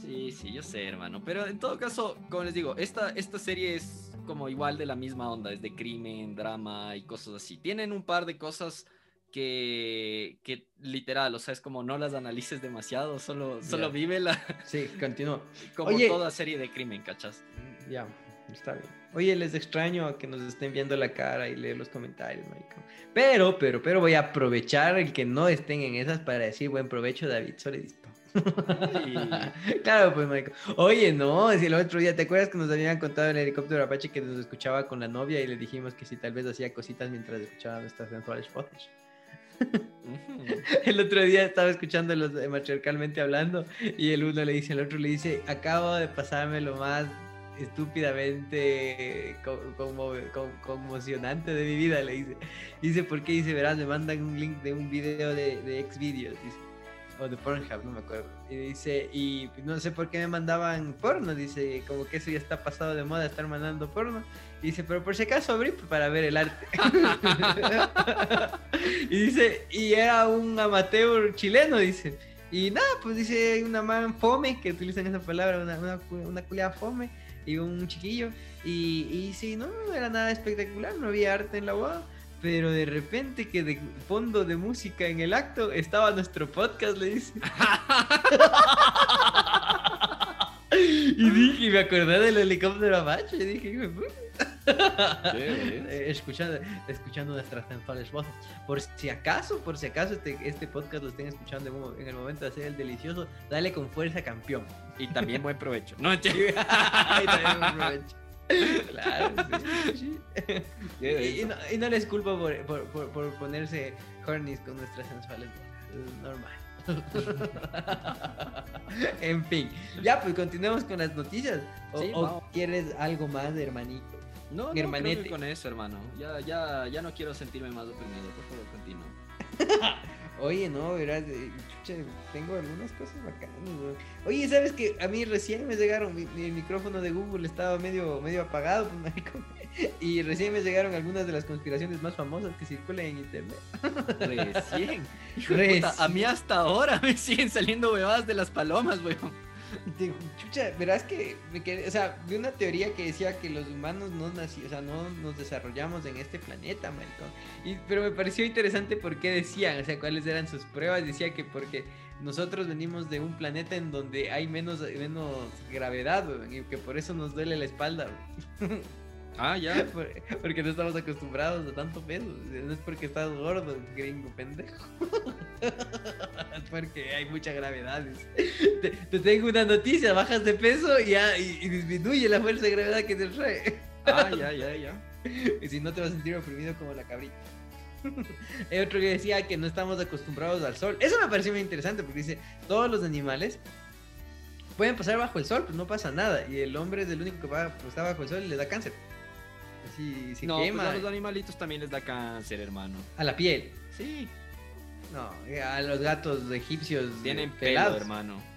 [SPEAKER 1] Sí, sí, yo sé, hermano. Pero en todo caso, como les digo, esta, esta serie es como igual de la misma onda, es de crimen, drama y cosas así. Tienen un par de cosas que, que literal, o sea, es como no las analices demasiado, solo, solo
[SPEAKER 2] Ya.
[SPEAKER 1] vívela
[SPEAKER 2] Sí, continúa. [laughs]
[SPEAKER 1] como
[SPEAKER 2] Oye.
[SPEAKER 1] toda serie de crimen, ¿cachas?
[SPEAKER 2] Ya. Está bien. Oye, les extraño a que nos estén viendo la cara y leer los comentarios, marico. Pero, pero, pero voy a aprovechar el que no estén en esas para decir buen provecho, David Soledispo. [laughs] claro, pues, marico. Oye, no, si el otro día, ¿te acuerdas que nos habían contado en el helicóptero Apache que nos escuchaba con la novia y le dijimos que si tal vez hacía cositas mientras escuchaba nuestras sensuales fotos? [laughs] el otro día estaba escuchando los matriarcalmente hablando y el uno le dice al otro, le dice, acabo de pasarme lo más estúpidamente conmocionante de mi vida, le dice. Dice, ¿por qué? Dice, verás, me mandan un link de un video de, de. O de Pornhub, no me acuerdo. Y dice, y no sé por qué me mandaban porno, dice, como que eso ya está pasado de moda, estar mandando porno. Y dice, pero por si acaso abrí para ver el arte. [laughs] y dice, y era un amateur chileno, dice. Y nada, pues dice una man fome, que utilizan esa palabra, una, una, una fome y un chiquillo. Y, y sí, no, no era nada espectacular, no había arte en la boda. Pero de repente que de fondo de música en el acto estaba nuestro podcast, le dice. [laughs] y dije, y me acordé del helicóptero Apache, y dije, [laughs] eh, escuchando, escuchando nuestras sensuales voces. Por si acaso, por si acaso este, este podcast lo estén escuchando en el momento de hacer el delicioso, dale con fuerza campeón.
[SPEAKER 1] Y también buen provecho. No, [laughs] [laughs]
[SPEAKER 2] y también buen provecho. Claro, sí, sí. y, no, y, no, les culpo por, por, por, por ponerse hornies con nuestras sensuales voces. Es normal. [laughs] en fin, ya pues continuemos con las noticias. ¿O, sí, o quieres algo más, hermanito?
[SPEAKER 1] No, no creo que con eso, hermano. Ya, ya, ya no quiero sentirme más oprimido. Por favor, continúa. [laughs]
[SPEAKER 2] Oye, no, verás, chucha, tengo algunas cosas bacanas. Oye, ¿sabes que a mí recién me llegaron, mi, mi, micrófono de Google estaba medio, medio apagado, pues, [laughs] [laughs] y recién me llegaron algunas de las conspiraciones más famosas que circulan en internet.
[SPEAKER 1] Recién. [laughs] recién. Puta, a mí hasta ahora me siguen saliendo huevadas de las palomas, weón.
[SPEAKER 2] Chucha, verás que me quedé, o sea, vi una teoría que decía que los humanos no nací, o sea, no nos desarrollamos en este planeta, maricón. Y, pero me pareció interesante porque decían, o sea, cuáles eran sus pruebas. Decía que porque nosotros venimos de un planeta en donde hay menos, menos gravedad, y que por eso nos duele la espalda. [laughs]
[SPEAKER 1] Ah, ya.
[SPEAKER 2] Porque no estamos acostumbrados a tanto peso. No es porque estás gordo, gringo pendejo. es [laughs] porque hay mucha gravedad. Te, te, tengo una noticia, bajas de peso y, ya, y, y, disminuye la fuerza de gravedad que te trae.
[SPEAKER 1] Ah, ya, ya, ya. [laughs]
[SPEAKER 2] Y si no te vas a sentir oprimido como la cabrita. [laughs] Hay otro que decía que no estamos acostumbrados al sol. Eso me pareció muy interesante porque dice, todos los animales pueden pasar bajo el sol, pues no pasa nada. Y el hombre es el único que va, pues, está bajo el sol y le da cáncer. Se
[SPEAKER 1] no,
[SPEAKER 2] quema.
[SPEAKER 1] Pues a los animalitos también les da cáncer, hermano.
[SPEAKER 2] A la piel.
[SPEAKER 1] Sí.
[SPEAKER 2] No, a los gatos egipcios
[SPEAKER 1] tienen pelados, pelo, hermano.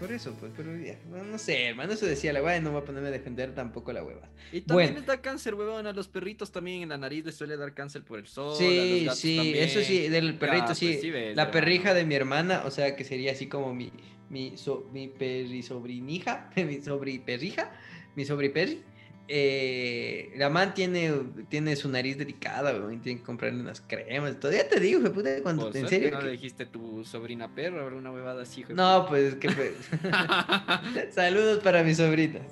[SPEAKER 2] Por eso, pues, pero no, no sé, hermano, eso decía la hueva no voy a ponerme a defender tampoco la hueva.
[SPEAKER 1] Y también bueno. les da cáncer, huevón, a los perritos también en la nariz les suele dar cáncer por el sol.
[SPEAKER 2] Sí, sí, también. eso sí, del perrito sí. Pues sí ves, la hermano. perrija de mi hermana, o sea, que sería así como mi, mi, so, mi perrisobrinija, [laughs] mi sobriperrija, mi sobriperri eh, la man tiene, tiene su nariz delicada, weón, tiene que comprarle unas cremas. Todavía te digo, puta, cuando
[SPEAKER 1] ¿Vos
[SPEAKER 2] en serio.
[SPEAKER 1] no
[SPEAKER 2] que...
[SPEAKER 1] le dijiste tu sobrina perro, una huevada así,
[SPEAKER 2] No, pues es que pues. Saludos para mis sobrinas.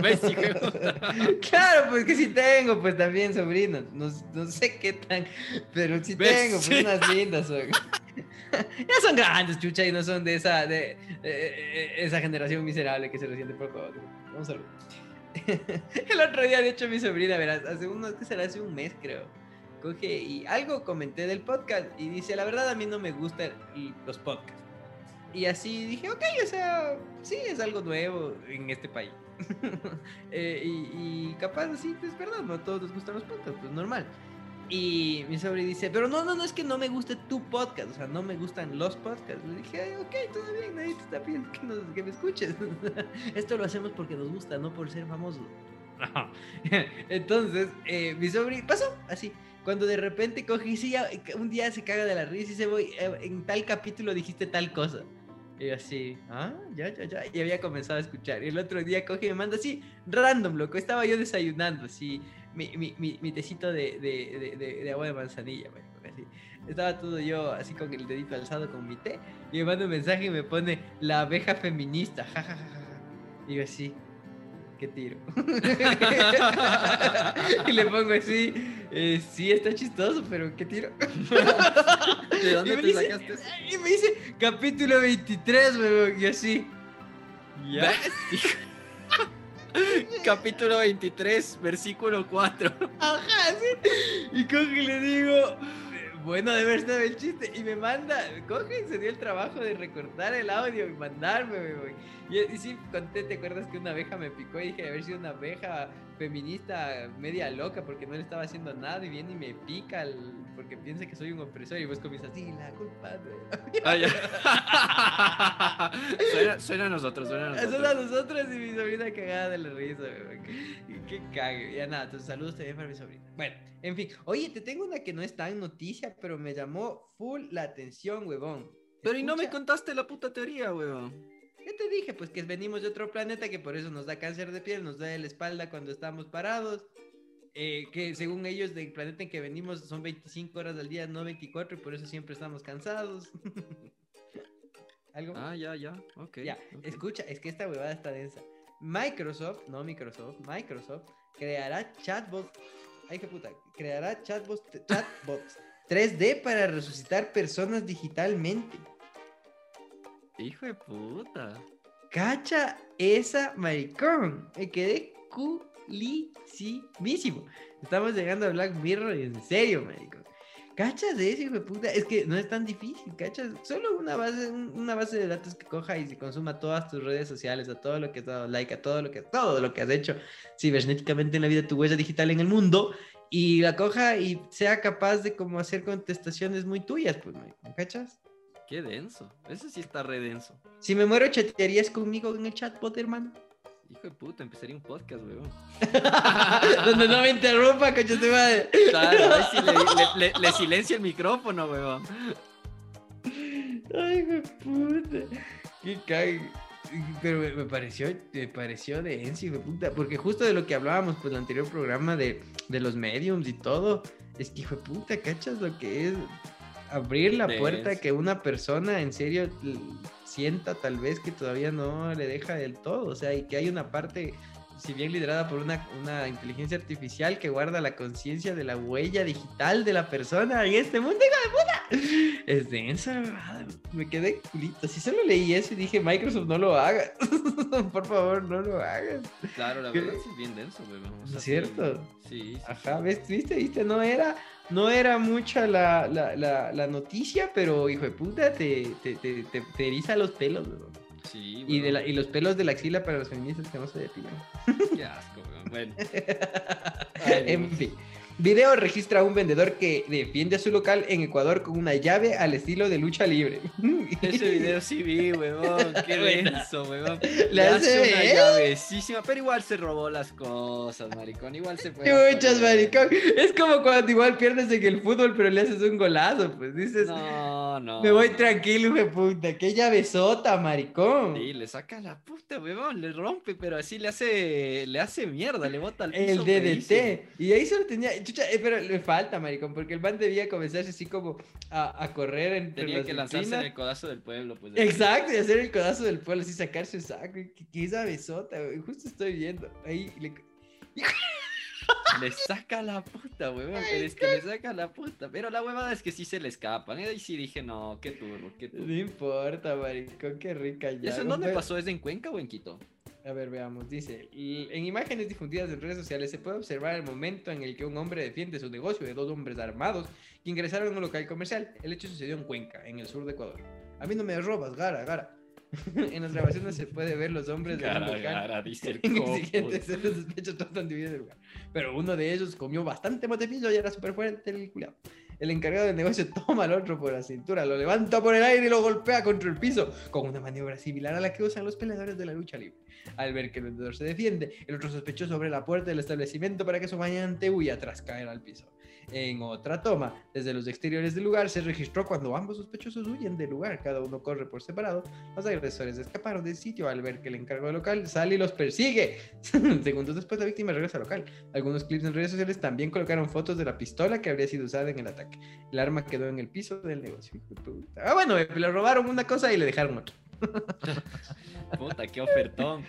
[SPEAKER 1] ¿Ves, [laughs]
[SPEAKER 2] claro, pues que sí tengo, pues también sobrinas. No, no sé qué tan, pero sí
[SPEAKER 1] ¿Ves?
[SPEAKER 2] tengo, pues unas lindas, son. [laughs] ya son grandes, chucha, y no son de esa, de, eh, esa generación miserable que se resiente por todo. Vamos a ver. [laughs] el otro día, de hecho, mi sobrina, verás, hace unos, que será? Hace un mes, creo. Coge y algo comenté del podcast y dice, la verdad a mí no me gustan los podcasts. Y así dije, ok, o sea, sí, es algo nuevo en este país. [laughs] eh, y, y, capaz así, es verdad, no a todos nos gustan los podcasts, pues normal. Y mi sobrina dice, pero no, no, no es que no me guste tu podcast, o sea, no me gustan los podcasts. Le dije, ok, todo bien, nadie te está pidiendo que, nos, que me escuches. [laughs] Esto lo hacemos porque nos gusta, no por ser famosos. [laughs] Entonces, eh, mi sobrina pasó así. Cuando de repente coge y sí, un día se caga de la risa y se voy, eh, en tal capítulo dijiste tal cosa. Y así, ah, ya, ya, ya. Y había comenzado a escuchar. Y el otro día coge y me manda así, random, loco. Estaba yo desayunando, así, mi, mi, mi, mi tecito de, de, de, de, agua de manzanilla, bueno, así. Estaba todo yo así con el dedito alzado con mi té. Y me manda un mensaje y me pone la abeja feminista, jajajaja. Ja, ja, ja. Y yo así, ¿qué tiro? [laughs] y le pongo así, eh, sí, está chistoso, pero ¿qué tiro? [laughs]
[SPEAKER 1] ¿De dónde
[SPEAKER 2] Y
[SPEAKER 1] te
[SPEAKER 2] dice-
[SPEAKER 1] sacaste eso?
[SPEAKER 2] Y me dice, capítulo 23, weón, y así.
[SPEAKER 1] Ya. [laughs] [laughs] Capítulo 23, versículo 4.
[SPEAKER 2] Ajá, sí. Y coge y le digo, "Eh, bueno, de verdad el chiste. Y me manda, coge y se dio el trabajo de recortar el audio y mandarme. Y, y sí, conté, ¿te acuerdas que una abeja me picó y dije de haber sido una abeja feminista media loca porque no le estaba haciendo nada y viene y me pica el- porque piensa que soy un opresor y vos comienzas así, la culpa de... [laughs]
[SPEAKER 1] Ya. [laughs] suena, suena a nosotros, suena a nosotros.
[SPEAKER 2] Eso a nosotros y mi sobrina cagada de la risa. Y Qué cague. Ya nada, entonces saludos también para mi sobrina. Bueno, en fin. Oye, te tengo una que no es tan noticia, pero me llamó full la atención, huevón.
[SPEAKER 1] Pero y no me contaste la puta teoría, weón.
[SPEAKER 2] ¿Qué te dije? Pues que venimos de otro planeta que por eso nos da cáncer de piel, nos da de la espalda cuando estamos parados. eh, que según ellos del planeta en que venimos son 25 horas al día, no 24, y por eso siempre estamos cansados. [laughs] ¿Algo?
[SPEAKER 1] Ah, ya, ya. Ok.
[SPEAKER 2] Ya,
[SPEAKER 1] ok.
[SPEAKER 2] escucha, es que esta huevada está densa. Microsoft, no Microsoft, Microsoft creará chatbots. Ay, qué puta. Creará chatbots, chatbots 3D para resucitar personas digitalmente.
[SPEAKER 1] Hijo de puta.
[SPEAKER 2] Cacha esa maricón. Me quedé culisimísimo. Estamos llegando a Black Mirror y en serio, maricón. ¿Cachas de eso, hijo de puta? Es que no es tan difícil, ¿cachas? Solo una base, un- una base de datos que coja y se consuma todas tus redes sociales, a todo lo que has dado like, a todo lo que, todo lo que has hecho cibernéticamente en la vida, tu huella digital en el mundo, y la coja y sea capaz de como hacer contestaciones muy tuyas, pues, ¿cachas?
[SPEAKER 1] Qué denso. Ese sí está re denso.
[SPEAKER 2] Si me muero, chatearías conmigo en el chatbot, hermano.
[SPEAKER 1] Hijo de puta, empezaría un podcast, weón. [laughs]
[SPEAKER 2] Donde no me interrumpa, coche de madre.
[SPEAKER 1] Claro, ahí sí le, le, le- le silencia el micrófono, weón.
[SPEAKER 2] Ay, me puta. Qué cague. Pero me, me pareció, me pareció de hijo de puta. Porque justo de lo que hablábamos, pues, el anterior programa de, de los mediums y todo. Es que, hijo de puta, ¿cachas lo que es abrir la puerta que una persona en serio sienta tal vez que todavía no le deja del todo? O sea, y que hay una parte, si bien liderada por una, una inteligencia artificial que guarda la conciencia de la huella digital de la persona en este mundo, hijo de puta. [laughs] Es densa, ¿verdad? Me quedé culito. Si solo leí eso y dije, Microsoft, no lo hagas. [laughs] Por favor, no lo hagas.
[SPEAKER 1] Claro, la
[SPEAKER 2] ¿Qué?
[SPEAKER 1] verdad es bien denso, weón. O sea,
[SPEAKER 2] ¿Es cierto?
[SPEAKER 1] Sí, sí, sí.
[SPEAKER 2] Ajá, ¿ves? ¿Viste? ¿Viste? No era, no era mucha la, la, la, la noticia, pero hijo de puta, te, te, te, te, eriza los pelos, weón.
[SPEAKER 1] Sí,
[SPEAKER 2] Y, de la, y los pelos de la axila para los feministas que no se depilan.
[SPEAKER 1] Qué asco, weón. Bueno. [laughs] Ay,
[SPEAKER 2] en fin. Video registra a un vendedor que defiende a su local en Ecuador con una llave al estilo de lucha libre. [laughs]
[SPEAKER 1] Ese video sí vi, weón. Qué [laughs] denso, weón.
[SPEAKER 2] Le hace
[SPEAKER 1] una llavecísima, pero igual se robó las cosas, maricón. Igual se fue.
[SPEAKER 2] Chuchas, maricón. Es como cuando igual pierdes en el fútbol, pero le haces un golazo. Pues dices,
[SPEAKER 1] No, no.
[SPEAKER 2] me voy tranquilo, hijo puta. Qué llavesota, maricón.
[SPEAKER 1] Sí, le saca la puta, weón. Le rompe, pero así le hace, le hace mierda, le bota al piso.
[SPEAKER 2] El
[SPEAKER 1] feísimo.
[SPEAKER 2] DDT. Y ahí solo tenía. Chucha, eh, pero le falta, maricón, porque el man debía comenzarse así como a, a correr entre
[SPEAKER 1] Tenía
[SPEAKER 2] las
[SPEAKER 1] que lanzarse en el codazo del pueblo, pues.
[SPEAKER 2] Exacto, y hacer el codazo del pueblo, así sacarse el saco. Qué esa besota, güey. Justo estoy viendo. Ahí le. [laughs]
[SPEAKER 1] Le saca la puta, weón. Pero es que le saca la puta. Pero la huevada es que sí se le escapan. Y ahí sí dije, no, qué turbo, qué turbo.
[SPEAKER 2] No importa, maricón, qué rica ya.
[SPEAKER 1] ¿Eso en dónde pasó? ¿Es en Cuenca o en Quito?
[SPEAKER 2] A ver, veamos. Dice, "L- en imágenes difundidas en redes sociales se puede observar el momento en el que un hombre defiende su negocio de dos hombres armados que ingresaron en un local comercial. El hecho sucedió en Cuenca, en el sur de Ecuador. A mí no me robas, gara, gara. [laughs] en las grabaciones se puede ver los hombres de un
[SPEAKER 1] Cara,
[SPEAKER 2] local.
[SPEAKER 1] cara, dice [laughs] el
[SPEAKER 2] En el
[SPEAKER 1] copo.
[SPEAKER 2] siguiente se los sospechos tratan de huir del lugar. Pero uno de ellos comió bastante motepiso y era súper fuerte el culiao. El encargado del negocio [laughs] toma al otro por la cintura, lo levanta por el aire y lo golpea contra el piso, con una maniobra similar a la que usan los peleadores de la lucha libre. Al ver que el vendedor se defiende, el otro sospechó sobre la puerta del establecimiento para que su bañante huya tras caer al piso. En otra toma, desde los exteriores del lugar, se registró cuando ambos sospechosos huyen del lugar, cada uno corre por separado. Los agresores escaparon del sitio al ver que el encargado del local sale y los persigue. [laughs] Segundos después, la víctima regresa al local. Algunos clips en redes sociales también colocaron fotos de la pistola que habría sido usada en el ataque. El arma quedó en el piso del negocio. Ah, bueno, le robaron una cosa y le dejaron otra. [laughs]
[SPEAKER 1] Puta, qué ofertón.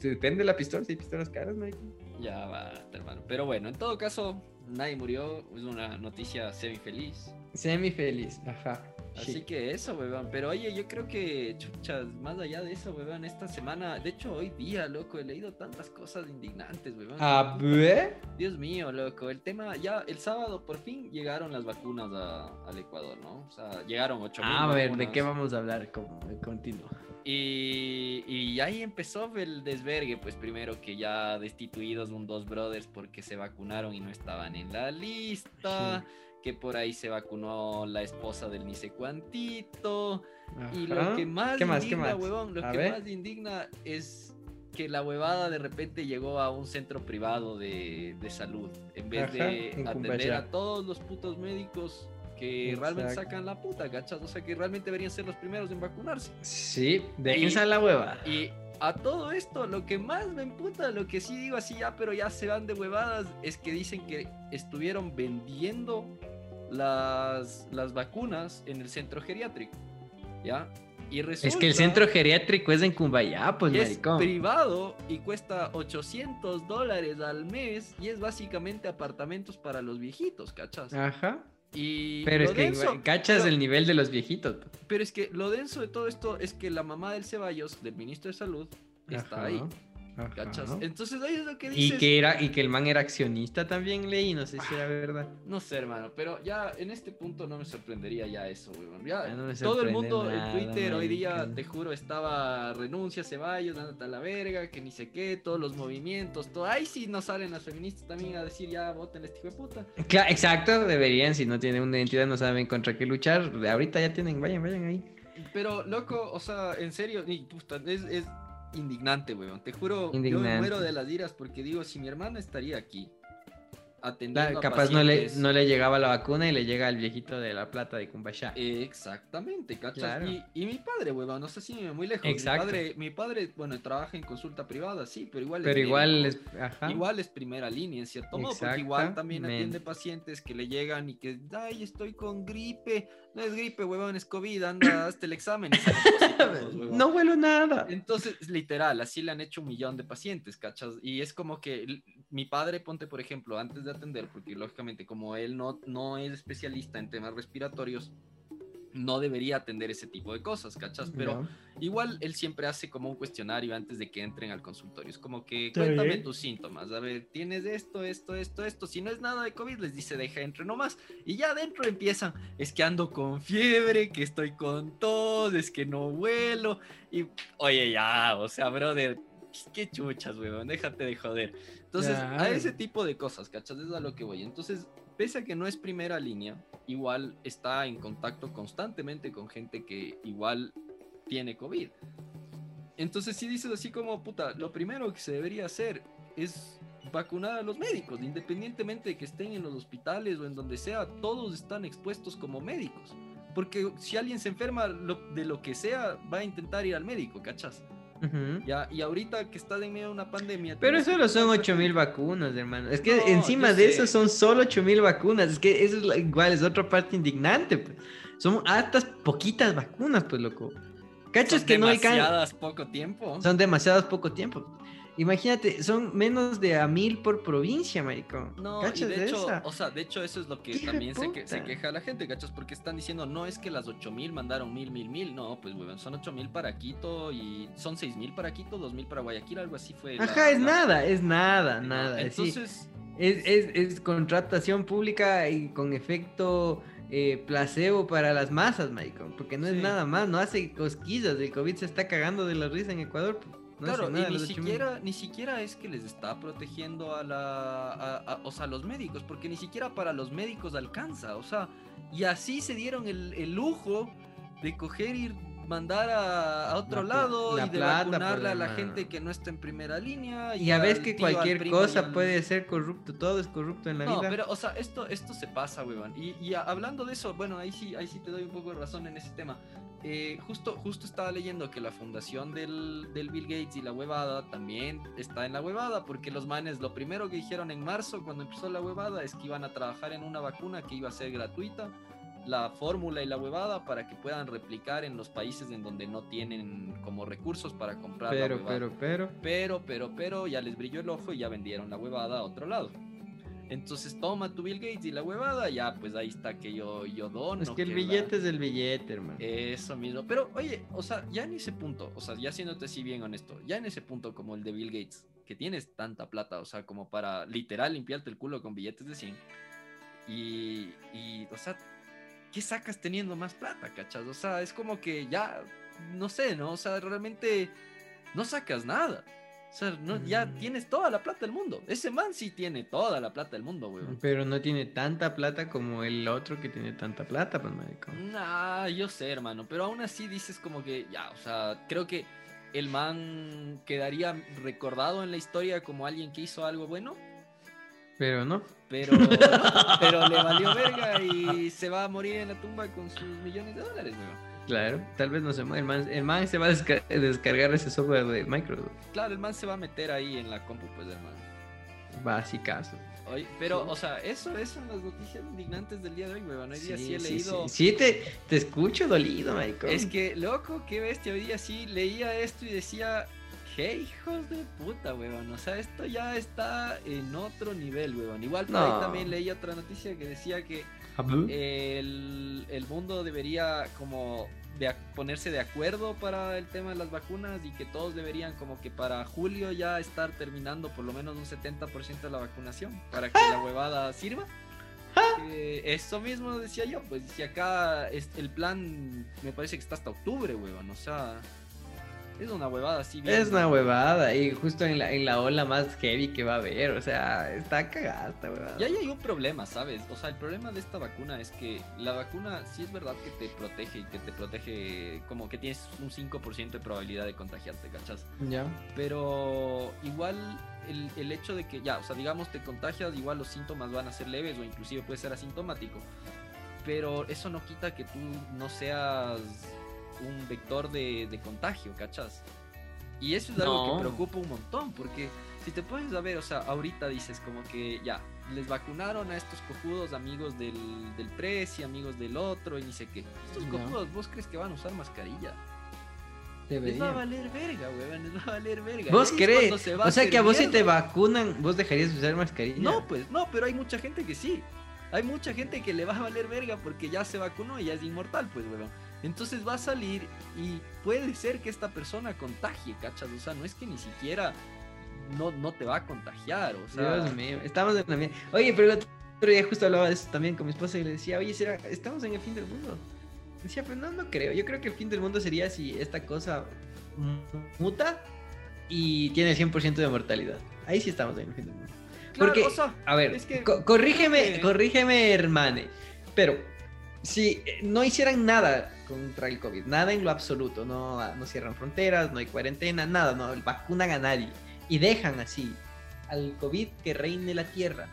[SPEAKER 2] depende de la pistola, si hay pistolas caras, marico.
[SPEAKER 1] Ya basta, hermano. Pero bueno, en todo caso, nadie murió. Es una noticia semi feliz.
[SPEAKER 2] Semi feliz, ajá.
[SPEAKER 1] Así
[SPEAKER 2] Sí.
[SPEAKER 1] que eso, weón. Pero oye, yo creo que, chuchas, más allá de eso, weón, esta semana, de hecho, hoy día, loco, he leído tantas cosas indignantes, weón.
[SPEAKER 2] A ver.
[SPEAKER 1] Dios mío, loco. El tema, ya el sábado por fin llegaron las vacunas a- al Ecuador, ¿no? O sea, llegaron 8
[SPEAKER 2] A ver, ¿de qué vamos a hablar? Como, continuo.
[SPEAKER 1] Y, y ahí empezó el desvergue, pues primero que ya destituidos un dos brothers porque se vacunaron y no estaban en la lista, que por ahí se vacunó la esposa del ni sé cuantito, y lo que más
[SPEAKER 2] ¿Qué más, qué
[SPEAKER 1] indigna,
[SPEAKER 2] más?
[SPEAKER 1] huevón, lo
[SPEAKER 2] A
[SPEAKER 1] que
[SPEAKER 2] ver.
[SPEAKER 1] más indigna es que la huevada de repente llegó a un centro privado de, de salud, en vez
[SPEAKER 2] Ajá,
[SPEAKER 1] de
[SPEAKER 2] en
[SPEAKER 1] atender a todos los putos médicos que realmente sacan la puta, ¿cachas? O sea, que realmente deberían ser los primeros en vacunarse.
[SPEAKER 2] Sí,
[SPEAKER 1] Y-
[SPEAKER 2] déjense la hueva.
[SPEAKER 1] Y a todo esto, lo que más me emputa, lo que sí digo así ya, pero ya se van de huevadas, es que dicen que estuvieron vendiendo las, las vacunas en el centro geriátrico. ¿Ya? Y resulta
[SPEAKER 2] Es que el centro geriátrico es en Cumbayá, pues,
[SPEAKER 1] es
[SPEAKER 2] maricón.
[SPEAKER 1] privado y cuesta 800 dólares al mes y es básicamente apartamentos para los viejitos, ¿cachas?
[SPEAKER 2] Ajá.
[SPEAKER 1] Y
[SPEAKER 2] Pero es que
[SPEAKER 1] denso-
[SPEAKER 2] cachas
[SPEAKER 1] pero-
[SPEAKER 2] el nivel de los viejitos.
[SPEAKER 1] pero es que lo denso de todo esto es que la mamá del Ceballos, del ministro de Salud, está
[SPEAKER 2] Ajá,
[SPEAKER 1] ahí. Entonces ahí es lo que
[SPEAKER 2] Y
[SPEAKER 1] dices.
[SPEAKER 2] que era, y que el man era accionista también leí, no sé si era verdad.
[SPEAKER 1] No sé, hermano, pero ya en este punto no me sorprendería ya eso, weón. Ya,
[SPEAKER 2] Ya no me
[SPEAKER 1] todo el mundo
[SPEAKER 2] nada,
[SPEAKER 1] en Twitter hoy día, te juro, estaba renuncia Ceballos, dándote a la verga, que ni sé qué, todos los movimientos, todo. Ahí sí nos salen las feministas también a decir ya voten este hijo de puta.
[SPEAKER 2] Claro, exacto, deberían, si no tienen una identidad, no saben contra qué luchar. Ahorita ya tienen, vayan, vayan ahí.
[SPEAKER 1] Pero, loco, o sea, en serio, y, puta, es, es indignante, weón. Te juro, yo me muero de las iras porque digo, si mi hermana estaría aquí
[SPEAKER 2] La-
[SPEAKER 1] atendiendo a
[SPEAKER 2] capaz no le, no le llegaba la vacuna y le llega al viejito de la plata de Cumbayá.
[SPEAKER 1] Exactamente, ¿cachas?
[SPEAKER 2] Claro.
[SPEAKER 1] Y, y mi padre, huevón, no sé si me muy lejos.
[SPEAKER 2] Exacto.
[SPEAKER 1] Mi padre, mi padre, bueno, trabaja en consulta privada, sí, pero igual
[SPEAKER 2] Pero
[SPEAKER 1] es
[SPEAKER 2] igual
[SPEAKER 1] médico.
[SPEAKER 2] es, ajá.
[SPEAKER 1] Igual es primera línea, en cierto modo, porque igual también atiende pacientes que le llegan y que, ay, estoy con gripe. No es gripe, huevón, es COVID, anda, [coughs] hazte el examen. [laughs]
[SPEAKER 2] no huelo nada.
[SPEAKER 1] Entonces, literal, así le han hecho un millón de pacientes, ¿cachas? Y es como que mi padre, ponte por ejemplo, antes de atender, porque lógicamente como él no, no es especialista en temas respiratorios, no debería atender ese tipo de cosas, ¿cachas? Pero
[SPEAKER 2] No.
[SPEAKER 1] igual él siempre hace como un cuestionario antes de que entren al consultorio. Es como que cuéntame tus síntomas. A ver, tienes esto, esto, esto, esto. Si no es nada de COVID, les dice deja entre nomás. Y ya adentro empiezan. Es que ando con fiebre, que estoy con tos, es que no vuelo. Y oye, ya, o sea, brother, qué chuchas, weón, déjate de joder. Entonces, a ese tipo de cosas, ¿cachas? Es a lo que voy. Entonces, pese a que no es primera línea, igual está en contacto constantemente con gente que igual tiene COVID. Entonces, si dices así como, puta, lo primero que se debería hacer es vacunar a los médicos, independientemente de que estén en los hospitales o en donde sea, todos están expuestos como médicos. Porque si alguien se enferma lo- de lo que sea, va a intentar ir al médico, ¿cachas? Ya, y ahorita que estás en medio de una pandemia.
[SPEAKER 2] Pero solo son
[SPEAKER 1] tomar
[SPEAKER 2] 8000 vacunas, hermano. Es que
[SPEAKER 1] No,
[SPEAKER 2] encima de
[SPEAKER 1] sé.
[SPEAKER 2] eso son solo 8000 vacunas. Es que eso es igual, es otra parte indignante. Pues. Son hartas poquitas vacunas, pues, loco. ¿Cachas
[SPEAKER 1] Son
[SPEAKER 2] que no alcanzan?
[SPEAKER 1] demasiadas poco tiempo.
[SPEAKER 2] Son demasiados poco tiempo. Imagínate, son menos de a mil por provincia, maricón.
[SPEAKER 1] No, y
[SPEAKER 2] ¿Cachas
[SPEAKER 1] de hecho,
[SPEAKER 2] esa?
[SPEAKER 1] o sea, de hecho eso es lo que
[SPEAKER 2] ¡Hijo de
[SPEAKER 1] también se, que- se queja la gente, ¿cachas? Porque están diciendo, no es que las 8000 mandaron mil, mil, mil, no, pues, weón, son 8000 para Quito y son 6000 para Quito, 2000 para Guayaquil, algo así fue. la-
[SPEAKER 2] Ajá, es
[SPEAKER 1] la-
[SPEAKER 2] nada, es nada, nada.
[SPEAKER 1] Entonces,
[SPEAKER 2] Es, es, es contratación pública y con efecto eh, placebo para las masas, maricón. Porque no es nada más, no hace cosquillas. El COVID se está cagando de la risa en Ecuador. Pues, No
[SPEAKER 1] claro, y ni
[SPEAKER 2] los 8.000.
[SPEAKER 1] siquiera, ni siquiera es que les está protegiendo a la, a- a- o sea, a los médicos, porque ni siquiera para los médicos alcanza, o sea, y así se dieron el, el lujo de coger y mandar a, a otro
[SPEAKER 2] La
[SPEAKER 1] lado
[SPEAKER 2] la
[SPEAKER 1] y de
[SPEAKER 2] plata,
[SPEAKER 1] vacunarle a la
[SPEAKER 2] pues,
[SPEAKER 1] gente que no está en primera línea.
[SPEAKER 2] Y a veces
[SPEAKER 1] al
[SPEAKER 2] que cualquier cosa
[SPEAKER 1] al-
[SPEAKER 2] puede ser corrupto, todo es corrupto en la
[SPEAKER 1] no,
[SPEAKER 2] vida.
[SPEAKER 1] pero, o sea, esto, esto se pasa, weón. Y, y hablando de eso, bueno, ahí sí, ahí sí te doy un poco de razón en ese tema. Eh, justo, justo estaba leyendo que la fundación del, del Bill Gates y la huevada también está en la huevada, porque los manes lo primero que dijeron en marzo, cuando empezó la huevada, es que iban a trabajar en una vacuna que iba a ser gratuita la fórmula y la huevada para que puedan replicar en los países en donde no tienen como recursos para comprar
[SPEAKER 2] pero,
[SPEAKER 1] la
[SPEAKER 2] pero, pero.
[SPEAKER 1] Pero, pero, pero, ya les brilló el ojo y ya vendieron la huevada a otro lado. Entonces toma tu Bill Gates y la huevada, ya pues ahí está que yo, yo dono.
[SPEAKER 2] Es que el
[SPEAKER 1] la-
[SPEAKER 2] billete es el billete, hermano.
[SPEAKER 1] Eso mismo. Pero oye, o sea, ya en ese punto, o sea, ya siéndote así bien honesto, ya en ese punto como el de Bill Gates, que tienes tanta plata, o sea, como para literal limpiarte el culo con billetes de 100. Y, y o sea, ¿qué sacas teniendo más plata, cachas? O sea, es como que ya, no sé, ¿no? O sea, realmente no sacas nada. O sea, no, ya
[SPEAKER 2] Mm.
[SPEAKER 1] tienes toda la plata del mundo. Ese man sí tiene toda la plata del mundo, weón.
[SPEAKER 2] Pero no tiene tanta plata como el otro que tiene tanta plata, pues, marico.
[SPEAKER 1] Nah, yo sé, hermano, pero aún así dices como que ya, o sea, creo que el man quedaría recordado en la historia como alguien que hizo algo bueno,
[SPEAKER 2] Pero no.
[SPEAKER 1] pero, pero le valió verga y se va a morir en la tumba con sus millones de dólares, weón.
[SPEAKER 2] Claro, tal vez no se mueve. El man, el man se va a desca- descargar ese software de Microsoft.
[SPEAKER 1] Claro, el man se va a meter ahí en la compu, pues, hermano.
[SPEAKER 2] Básicazo.
[SPEAKER 1] Oye, pero,
[SPEAKER 2] Sí.
[SPEAKER 1] o sea, eso, eso son las noticias indignantes del día de hoy, weón. Hoy día sí, he leído...
[SPEAKER 2] Sí, Sí, te, te escucho dolido, marico.
[SPEAKER 1] Es que, loco, qué bestia. Hoy día sí leía esto y decía, qué hijos de puta, weón. O sea, esto ya está en otro nivel, weón. Igual por ahí
[SPEAKER 2] No.
[SPEAKER 1] también leí otra noticia que decía que. El, el mundo debería como de ponerse de acuerdo para el tema de las vacunas y que todos deberían como que para julio ya estar terminando por lo menos un 70% de la vacunación para que la huevada sirva. Que eso mismo decía yo, pues si acá es, el plan me parece que está hasta octubre, huevón, o sea, es una huevada así. bien-
[SPEAKER 2] Es una huevada y justo en la, en la ola más heavy que va a haber, o sea, está cagada esta huevada.
[SPEAKER 1] Y ahí hay un problema, ¿sabes? O sea, el problema de esta vacuna es que la vacuna sí es verdad que te protege y que te protege como que tienes un 5% de probabilidad de contagiarte, ¿cachas?
[SPEAKER 2] Ya.
[SPEAKER 1] Pero igual el, el hecho de que ya, o sea, digamos te contagias, igual los síntomas van a ser leves o inclusive puede ser asintomático. Pero eso no quita que tú no seas un vector de, de contagio, ¿cachas? Y eso es algo
[SPEAKER 2] No.
[SPEAKER 1] que preocupa un montón, porque si te pones a ver, o sea, ahorita dices como que ya, les vacunaron a estos cojudos amigos del, del Prezi, amigos del otro, y ni sé qué. Estos
[SPEAKER 2] Ya.
[SPEAKER 1] cojudos, ¿vos crees que van a usar mascarilla? Les va a valer verga, weón, les va a valer verga.
[SPEAKER 2] ¿Vos
[SPEAKER 1] Y
[SPEAKER 2] crees?
[SPEAKER 1] se va
[SPEAKER 2] O sea que a vos si te vacunan, vos dejarías de usar mascarilla.
[SPEAKER 1] No, pues, no, pero hay mucha gente que sí. Hay mucha gente que le va a valer verga porque ya se vacunó y ya es inmortal, pues, weón. Entonces va a salir y puede ser que esta persona contagie, ¿cachas? O sea, no es que ni siquiera no, no te va a contagiar, o sea...
[SPEAKER 2] Dios mío, estamos en la mierda. Oye, pero el otro día justo hablaba de eso también con mi esposa y le decía, oye, ¿será, estamos en el fin del mundo. Decía, pero no, no creo. Yo creo que el fin del mundo sería si esta cosa muta y tiene el 100% de mortalidad. Ahí sí estamos en el fin del mundo.
[SPEAKER 1] Claro,
[SPEAKER 2] Porque,
[SPEAKER 1] o sea,
[SPEAKER 2] a ver,
[SPEAKER 1] es que-
[SPEAKER 2] co- corrígeme, corrígeme, hermane. Pero si eh, no hicieran nada contra el COVID, nada en lo absoluto, no, no cierran fronteras, no hay cuarentena, nada, no vacunan a nadie y dejan así al COVID que reine la tierra,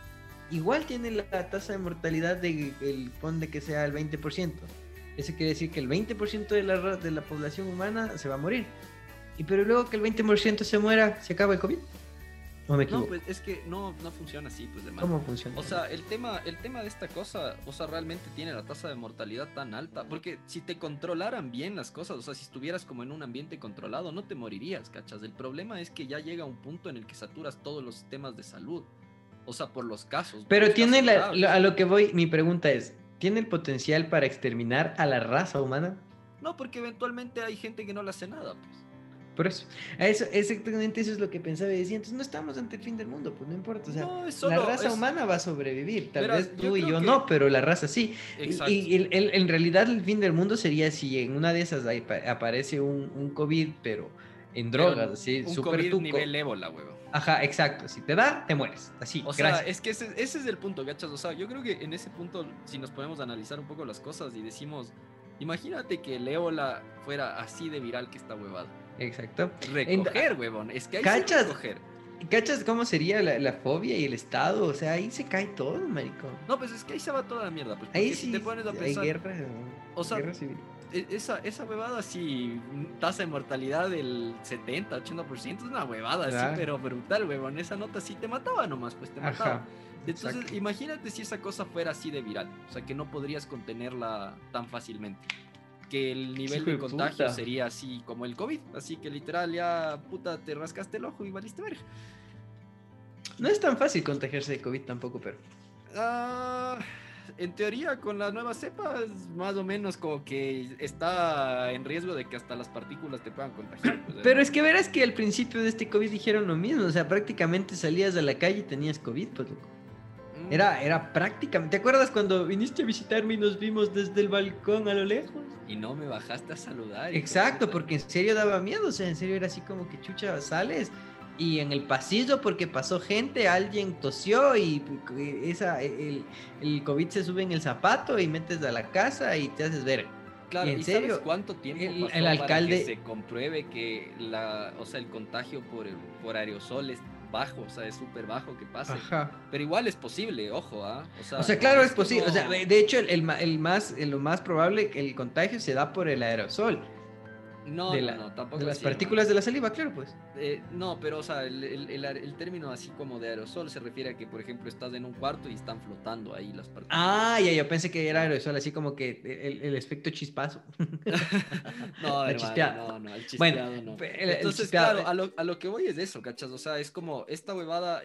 [SPEAKER 2] igual tiene la tasa de mortalidad de el pon de que sea el 20%. Eso quiere decir que el 20% de la, de la población humana se va a morir. Y pero luego que el 20% se muera, ¿se acaba el COVID? ¿O me
[SPEAKER 1] no, pues es que no, no funciona así, pues, hermano.
[SPEAKER 2] ¿Cómo funciona?
[SPEAKER 1] O sea, el tema, el tema de esta cosa, o sea, realmente tiene la tasa de mortalidad tan alta. Porque si te controlaran bien las cosas, o sea, si estuvieras como en un ambiente controlado, no te morirías, ¿cachas? El problema es que ya llega un punto en el que saturas todos los sistemas de salud. O sea, por los casos.
[SPEAKER 2] Pero
[SPEAKER 1] los
[SPEAKER 2] tiene
[SPEAKER 1] casos
[SPEAKER 2] la- a lo que voy, mi pregunta es, ¿tiene el potencial para exterminar a la raza humana?
[SPEAKER 1] No, porque eventualmente hay gente que no le hace nada, pues.
[SPEAKER 2] Por eso, exactamente eso es lo que pensaba y decía, entonces no estamos ante el fin del mundo, pues no importa, o sea,
[SPEAKER 1] no,
[SPEAKER 2] la raza
[SPEAKER 1] es-
[SPEAKER 2] humana va a sobrevivir, tal vez
[SPEAKER 1] yo
[SPEAKER 2] tú y yo
[SPEAKER 1] que-
[SPEAKER 2] no, pero la raza sí. Y-
[SPEAKER 1] Exacto.
[SPEAKER 2] Y, el- el- en realidad el fin del mundo sería si en una de esas ahí aparece un, un COVID, pero en drogas, así,
[SPEAKER 1] un
[SPEAKER 2] súper
[SPEAKER 1] COVID
[SPEAKER 2] tuco.
[SPEAKER 1] nivel ébola, huevo.
[SPEAKER 2] Ajá, exacto, si te da, te mueres, así,
[SPEAKER 1] O sea,
[SPEAKER 2] gracias.
[SPEAKER 1] es que ese, ese es el punto, ¿cachas? O sea, yo creo que en ese punto, si nos podemos analizar un poco las cosas y decimos, imagínate que el ébola fuera así de viral que esta huevada.
[SPEAKER 2] Exacto.
[SPEAKER 1] Recoger, huevón. Es que hay que
[SPEAKER 2] ¿Cachas?
[SPEAKER 1] recoger.
[SPEAKER 2] ¿Cachas cómo sería la, la fobia y el estado? O sea, ahí se cae todo, maricón.
[SPEAKER 1] No, pues es que ahí se va toda la mierda. Pues,
[SPEAKER 2] Ahí sí
[SPEAKER 1] si te pones a
[SPEAKER 2] hay
[SPEAKER 1] pensar,
[SPEAKER 2] guerra,
[SPEAKER 1] o sea,
[SPEAKER 2] guerra civil.
[SPEAKER 1] e- esa, esa huevada así, tasa de mortalidad del 70, 80%, es una huevada
[SPEAKER 2] Claro.
[SPEAKER 1] así, pero brutal, huevón. Esa nota sí te mataba nomás, pues te mataba. Entonces,
[SPEAKER 2] exacto.
[SPEAKER 1] imagínate si esa cosa fuera así de viral, o sea, que no podrías contenerla tan fácilmente. Que el nivel de
[SPEAKER 2] de
[SPEAKER 1] contagio
[SPEAKER 2] puta.
[SPEAKER 1] sería así como el COVID, así que literal ya, puta, te rascaste el ojo y valiste verga.
[SPEAKER 2] No es tan fácil contagiarse de COVID tampoco, pero.
[SPEAKER 1] Ah, en teoría, con la nueva cepa, más o menos como que está en riesgo de que hasta las partículas te puedan contagiar. pues,
[SPEAKER 2] Pero es que verás que al principio de este COVID dijeron lo mismo. O sea, prácticamente salías a la calle y tenías COVID, pues loco. Era, era prácticamente. ¿Te acuerdas cuando viniste a visitarme y nos vimos desde el balcón a lo lejos?
[SPEAKER 1] Y no me bajaste a saludar.
[SPEAKER 2] Exacto, porque en serio daba miedo. O sea, en serio era así como que chucha sales. Y en el pasillo, porque pasó gente, alguien tosió y esa, el, el COVID se sube en el zapato y metes a la casa y te haces ver.
[SPEAKER 1] Claro,
[SPEAKER 2] Y en
[SPEAKER 1] ¿y sabes
[SPEAKER 2] serio,
[SPEAKER 1] cuánto tiempo
[SPEAKER 2] el-
[SPEAKER 1] pasó
[SPEAKER 2] el
[SPEAKER 1] para
[SPEAKER 2] alcalde-
[SPEAKER 1] que se compruebe que la, o sea, el contagio por, por aerosol es bajo, o sea, es súper bajo que pase.
[SPEAKER 2] Ajá.
[SPEAKER 1] Pero igual es posible, ojo, ¿ah? O sea,
[SPEAKER 2] O sea, claro, es posible. O sea, de hecho, el, el más, el- lo más probable el contagio se da por el aerosol.
[SPEAKER 1] No,
[SPEAKER 2] de,
[SPEAKER 1] no,
[SPEAKER 2] la-
[SPEAKER 1] no, tampoco
[SPEAKER 2] de las
[SPEAKER 1] así,
[SPEAKER 2] partículas de la saliva, claro, pues.
[SPEAKER 1] Eh, no, pero o sea, el, el- el- término así como de aerosol se refiere a que, por ejemplo, estás en un cuarto y están flotando ahí las partículas.
[SPEAKER 2] Ah, ya, yo pensé que era aerosol, así como que el, el efecto chispazo. [laughs]
[SPEAKER 1] No, [laughs] hermano,
[SPEAKER 2] chispeada.
[SPEAKER 1] no, no, el
[SPEAKER 2] Bueno,
[SPEAKER 1] chispeado no.
[SPEAKER 2] pe- el- el
[SPEAKER 1] Entonces,
[SPEAKER 2] chispeado,
[SPEAKER 1] claro,
[SPEAKER 2] eh.
[SPEAKER 1] a lo, a lo que voy es eso, ¿cachas? O sea, es como esta huevada,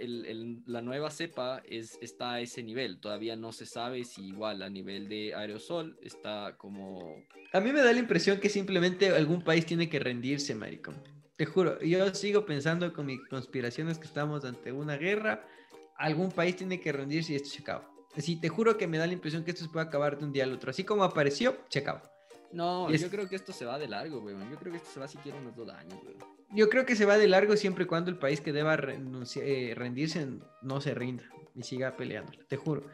[SPEAKER 1] la nueva cepa es, está a ese nivel. Todavía no se sabe si igual a nivel de aerosol está como...
[SPEAKER 2] A mí me da la impresión que simplemente algún país tiene que rendirse, maricón. Te juro, yo sigo pensando con mis conspiraciones que estamos ante una guerra. Algún país tiene que rendirse y esto se acaba. Sí, te juro que me da la impresión que esto se puede acabar de un día al otro. Así como apareció, se acaba.
[SPEAKER 1] No,
[SPEAKER 2] es-
[SPEAKER 1] yo creo que esto se va de largo, weón. Yo creo que esto se va siquiera unos dos años, weón.
[SPEAKER 2] Yo creo que se va de largo siempre y cuando el país que deba eh, rendirse no se rinda y siga peleando. Te juro.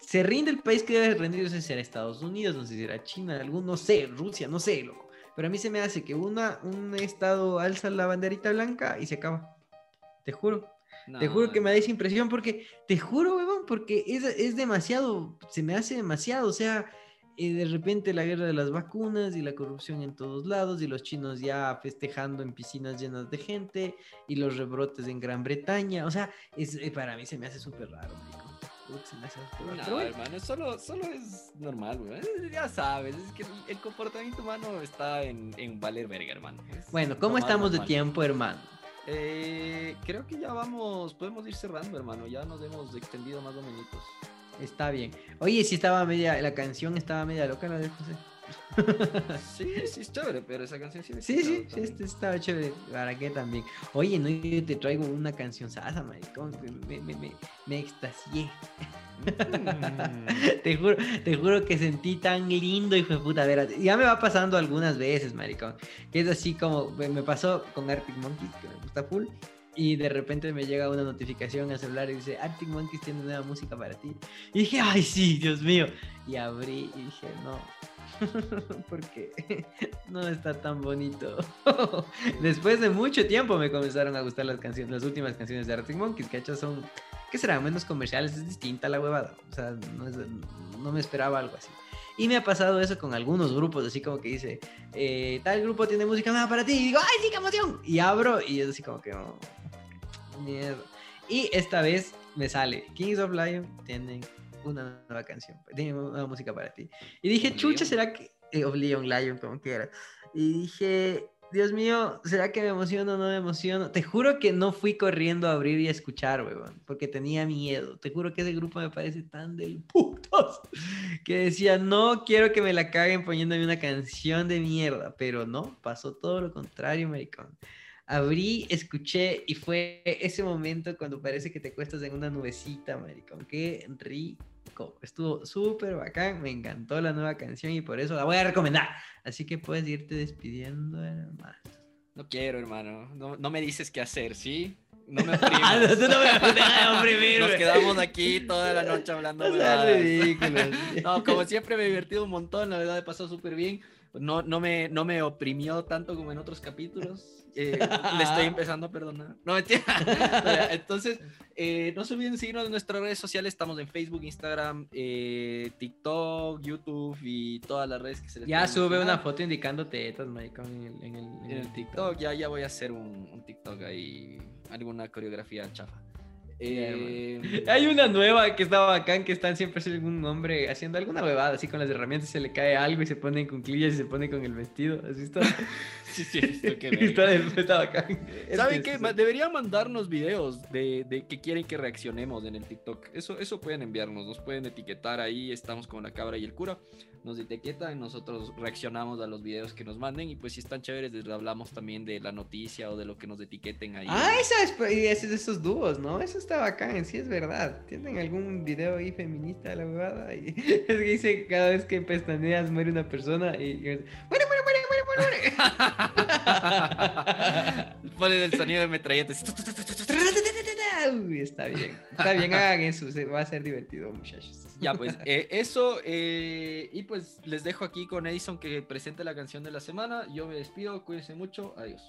[SPEAKER 2] Se rinde el país que debe rendirse, será Estados Unidos, no sé si será China, algún, no sé, Rusia, no sé, loco. Pero a mí se me hace que una, un estado alza la banderita blanca y se acaba. Te juro. Te juro que me da esa impresión porque, te juro, weón, porque es, es demasiado, se me hace demasiado, o sea, eh, de repente la guerra de las vacunas y la corrupción en todos lados y los chinos ya festejando en piscinas llenas de gente y los rebrotes en Gran Bretaña, o sea, es, eh, para mí se me hace súper raro.
[SPEAKER 1] No, hermano, solo, solo es normal, weón. Eh, Ya sabes, es que el, comportamiento humano está en, en valer verga, hermano. Es
[SPEAKER 2] bueno, ¿cómo estamos de tiempo, hermano?
[SPEAKER 1] Eh, creo que ya vamos, podemos ir cerrando, hermano. Ya nos hemos extendido más o menos.
[SPEAKER 2] Está bien. Oye, si estaba media, la canción estaba media loca, la de José.
[SPEAKER 1] Sí, sí, es chévere, pero esa canción sí me
[SPEAKER 2] Sí, sí, sí, este estaba chévere. ¿Para qué también? Oye, no, yo te traigo una canción sasa, maricón. Me, me, me, me extasié.
[SPEAKER 1] Mm. [laughs]
[SPEAKER 2] Te juro, te juro que sentí tan lindo, hijo de puta. Ver, ya me va pasando algunas veces, maricón. Que es así como me me pasó con Arctic Monkeys, que me gusta full. Y de repente me llega una notificación al celular y dice, Arctic Monkeys tiene nueva música para ti. Y dije, ay, sí, Dios mío. Y abrí y dije, no. [laughs] Porque [laughs] no está tan bonito. [laughs] Después de mucho tiempo me comenzaron a gustar las canciones, las últimas canciones de Arctic Monkeys, que hechas son, ¿qué serán? Menos comerciales, es distinta la huevada. O sea, no, me esperaba algo así. Y me ha pasado eso con algunos grupos, así como que dice, eh, tal grupo tiene música nueva para ti. Y digo, ¡ay, sí, qué emoción! Y abro y es así como que, oh, mierda. Y esta vez me sale, Kings of Lion tienen una nueva canción, tienen una música para ti. Y dije, chucha. ¿será que... eh, of Leon, Lion, como quiera. Y dije, Dios mío, ¿será que me emociono o no me emociono? Te juro que no fui corriendo a abrir y a escuchar, weón, porque tenía miedo. Te juro que ese grupo me parece tan del putos que decía, no quiero que me la caguen poniéndome una canción de mierda, pero no, pasó todo lo contrario, maricón. Abrí, escuché y fue ese momento cuando parece que te cuestas en una nubecita, maricón. Qué rico. Estuvo súper bacán, me encantó la nueva canción y por eso la voy a recomendar. Así que puedes irte despidiendo, hermano.
[SPEAKER 1] No quiero, hermano. No, no me dices qué hacer, ¿sí? No me
[SPEAKER 2] no, [laughs]
[SPEAKER 1] oprimas.
[SPEAKER 2] no me oprimir,
[SPEAKER 1] Nos quedamos aquí toda la noche hablando. [laughs]
[SPEAKER 2] No,
[SPEAKER 1] como siempre me he divertido un montón, la verdad he pasado súper bien. No, no, me, no me oprimió tanto como en otros capítulos. Eh, le estoy [laughs] empezando a perdonar. No, mentira. [laughs] Entonces, eh, no se olviden seguirnos en nuestras redes sociales. Estamos en Facebook, Instagram, eh, TikTok, YouTube y todas las redes que se les
[SPEAKER 2] Ya sube una foto indicando tetas, en el, en el, en
[SPEAKER 1] en el TikTok. Ya, ya voy a hacer un, un TikTok ahí, alguna coreografía chafa. Eh,
[SPEAKER 2] Hay una nueva que está bacán, que están siempre así un hombre haciendo alguna huevada, así con las herramientas se le cae algo y se pone en cuclillas y se pone con el vestido. ¿Has visto? [laughs]
[SPEAKER 1] sí, sí, esto que [laughs]
[SPEAKER 2] está, está bacán.
[SPEAKER 1] ¿Saben
[SPEAKER 2] Es que
[SPEAKER 1] qué?
[SPEAKER 2] es-
[SPEAKER 1] Ma- Deberían mandarnos videos de, de que quieren que reaccionemos en el TikTok. Eso, eso pueden enviarnos, nos pueden etiquetar ahí. Estamos con la cabra y el cura. Nos etiquetan, nosotros reaccionamos a los videos que nos manden. Y pues si están chéveres, les hablamos también de la noticia o de lo que nos etiqueten ahí.
[SPEAKER 2] Ah, esa es, es de esos dúos, ¿no? Eso está bacán, sí es verdad. Tienen algún video ahí feminista de la huevada y es que dice cada vez que pestaneas muere una persona y, y muere, muere, muere, muere, muere, muere.
[SPEAKER 1] Ponen el sonido de metralletas.
[SPEAKER 2] Está bien, está bien, hagan eso, va a ser divertido, muchachos.
[SPEAKER 1] Ya, pues, eh, eso. eh, y pues les dejo aquí con Edison que presente la canción de la semana. Yo me despido, cuídense mucho. Adiós.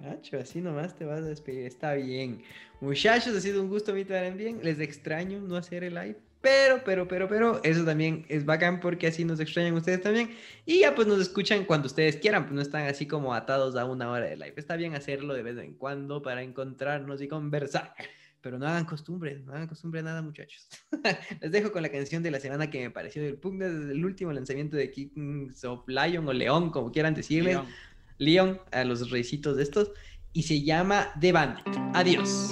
[SPEAKER 2] Nacho, así nomás te vas a despedir. Está bien. Muchachos, ha sido un gusto mí también. Les extraño no hacer el live. Pero, pero, pero, pero, eso también es bacán porque así nos extrañan ustedes también. Y ya pues nos escuchan cuando ustedes quieran, pues no están así como atados a una hora de live. Está bien hacerlo de vez en cuando para encontrarnos y conversar. Pero no hagan costumbre, no hagan costumbre a nada, muchachos. [laughs] Les dejo con la canción de la semana que me pareció del desde el último lanzamiento de Kings of Lion o León, como quieran decirle.
[SPEAKER 1] León.
[SPEAKER 2] Leon, a los reycitos de estos, y se llama The Bandit. Adiós.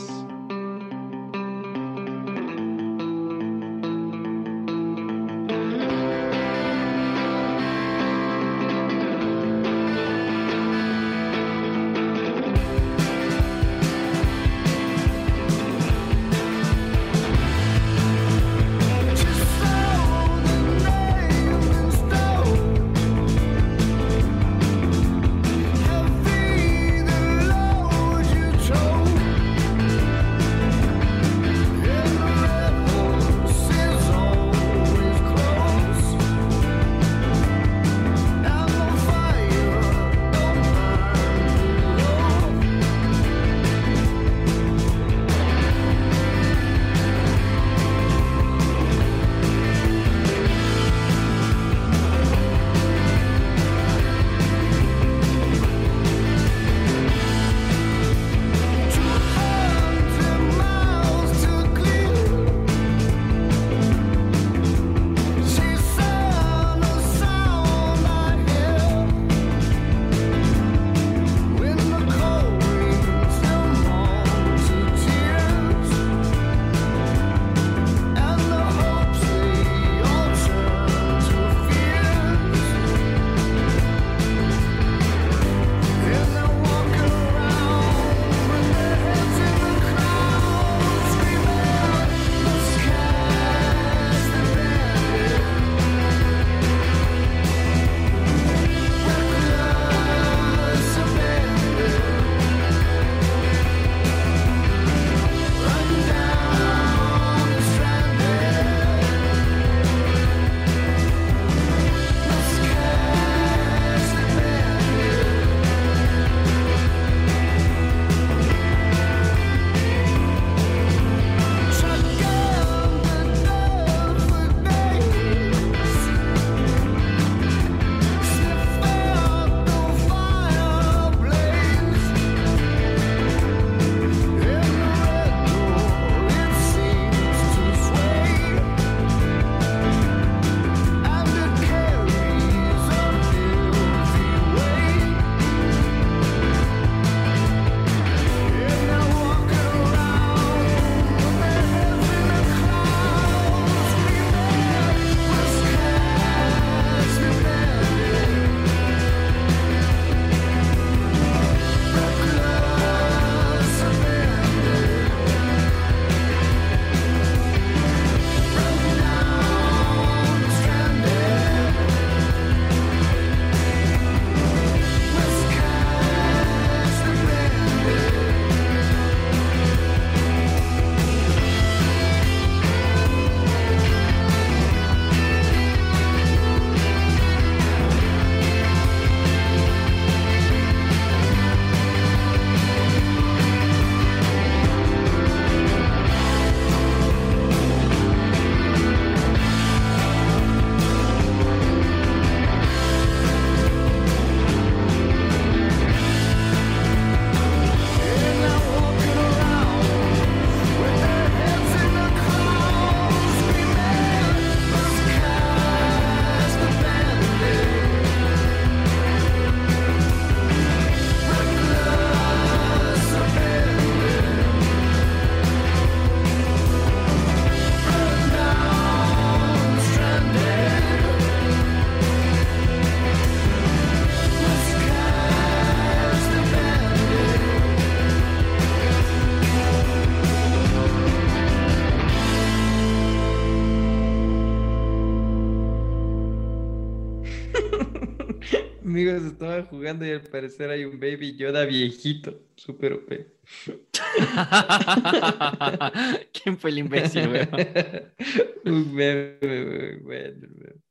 [SPEAKER 2] Amigos, estaban jugando y al parecer hay un Baby Yoda viejito, súper OP. [laughs]
[SPEAKER 1] ¿Quién fue el imbécil, weón? [laughs]
[SPEAKER 2] un meme, weón.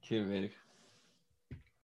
[SPEAKER 1] Qué verga.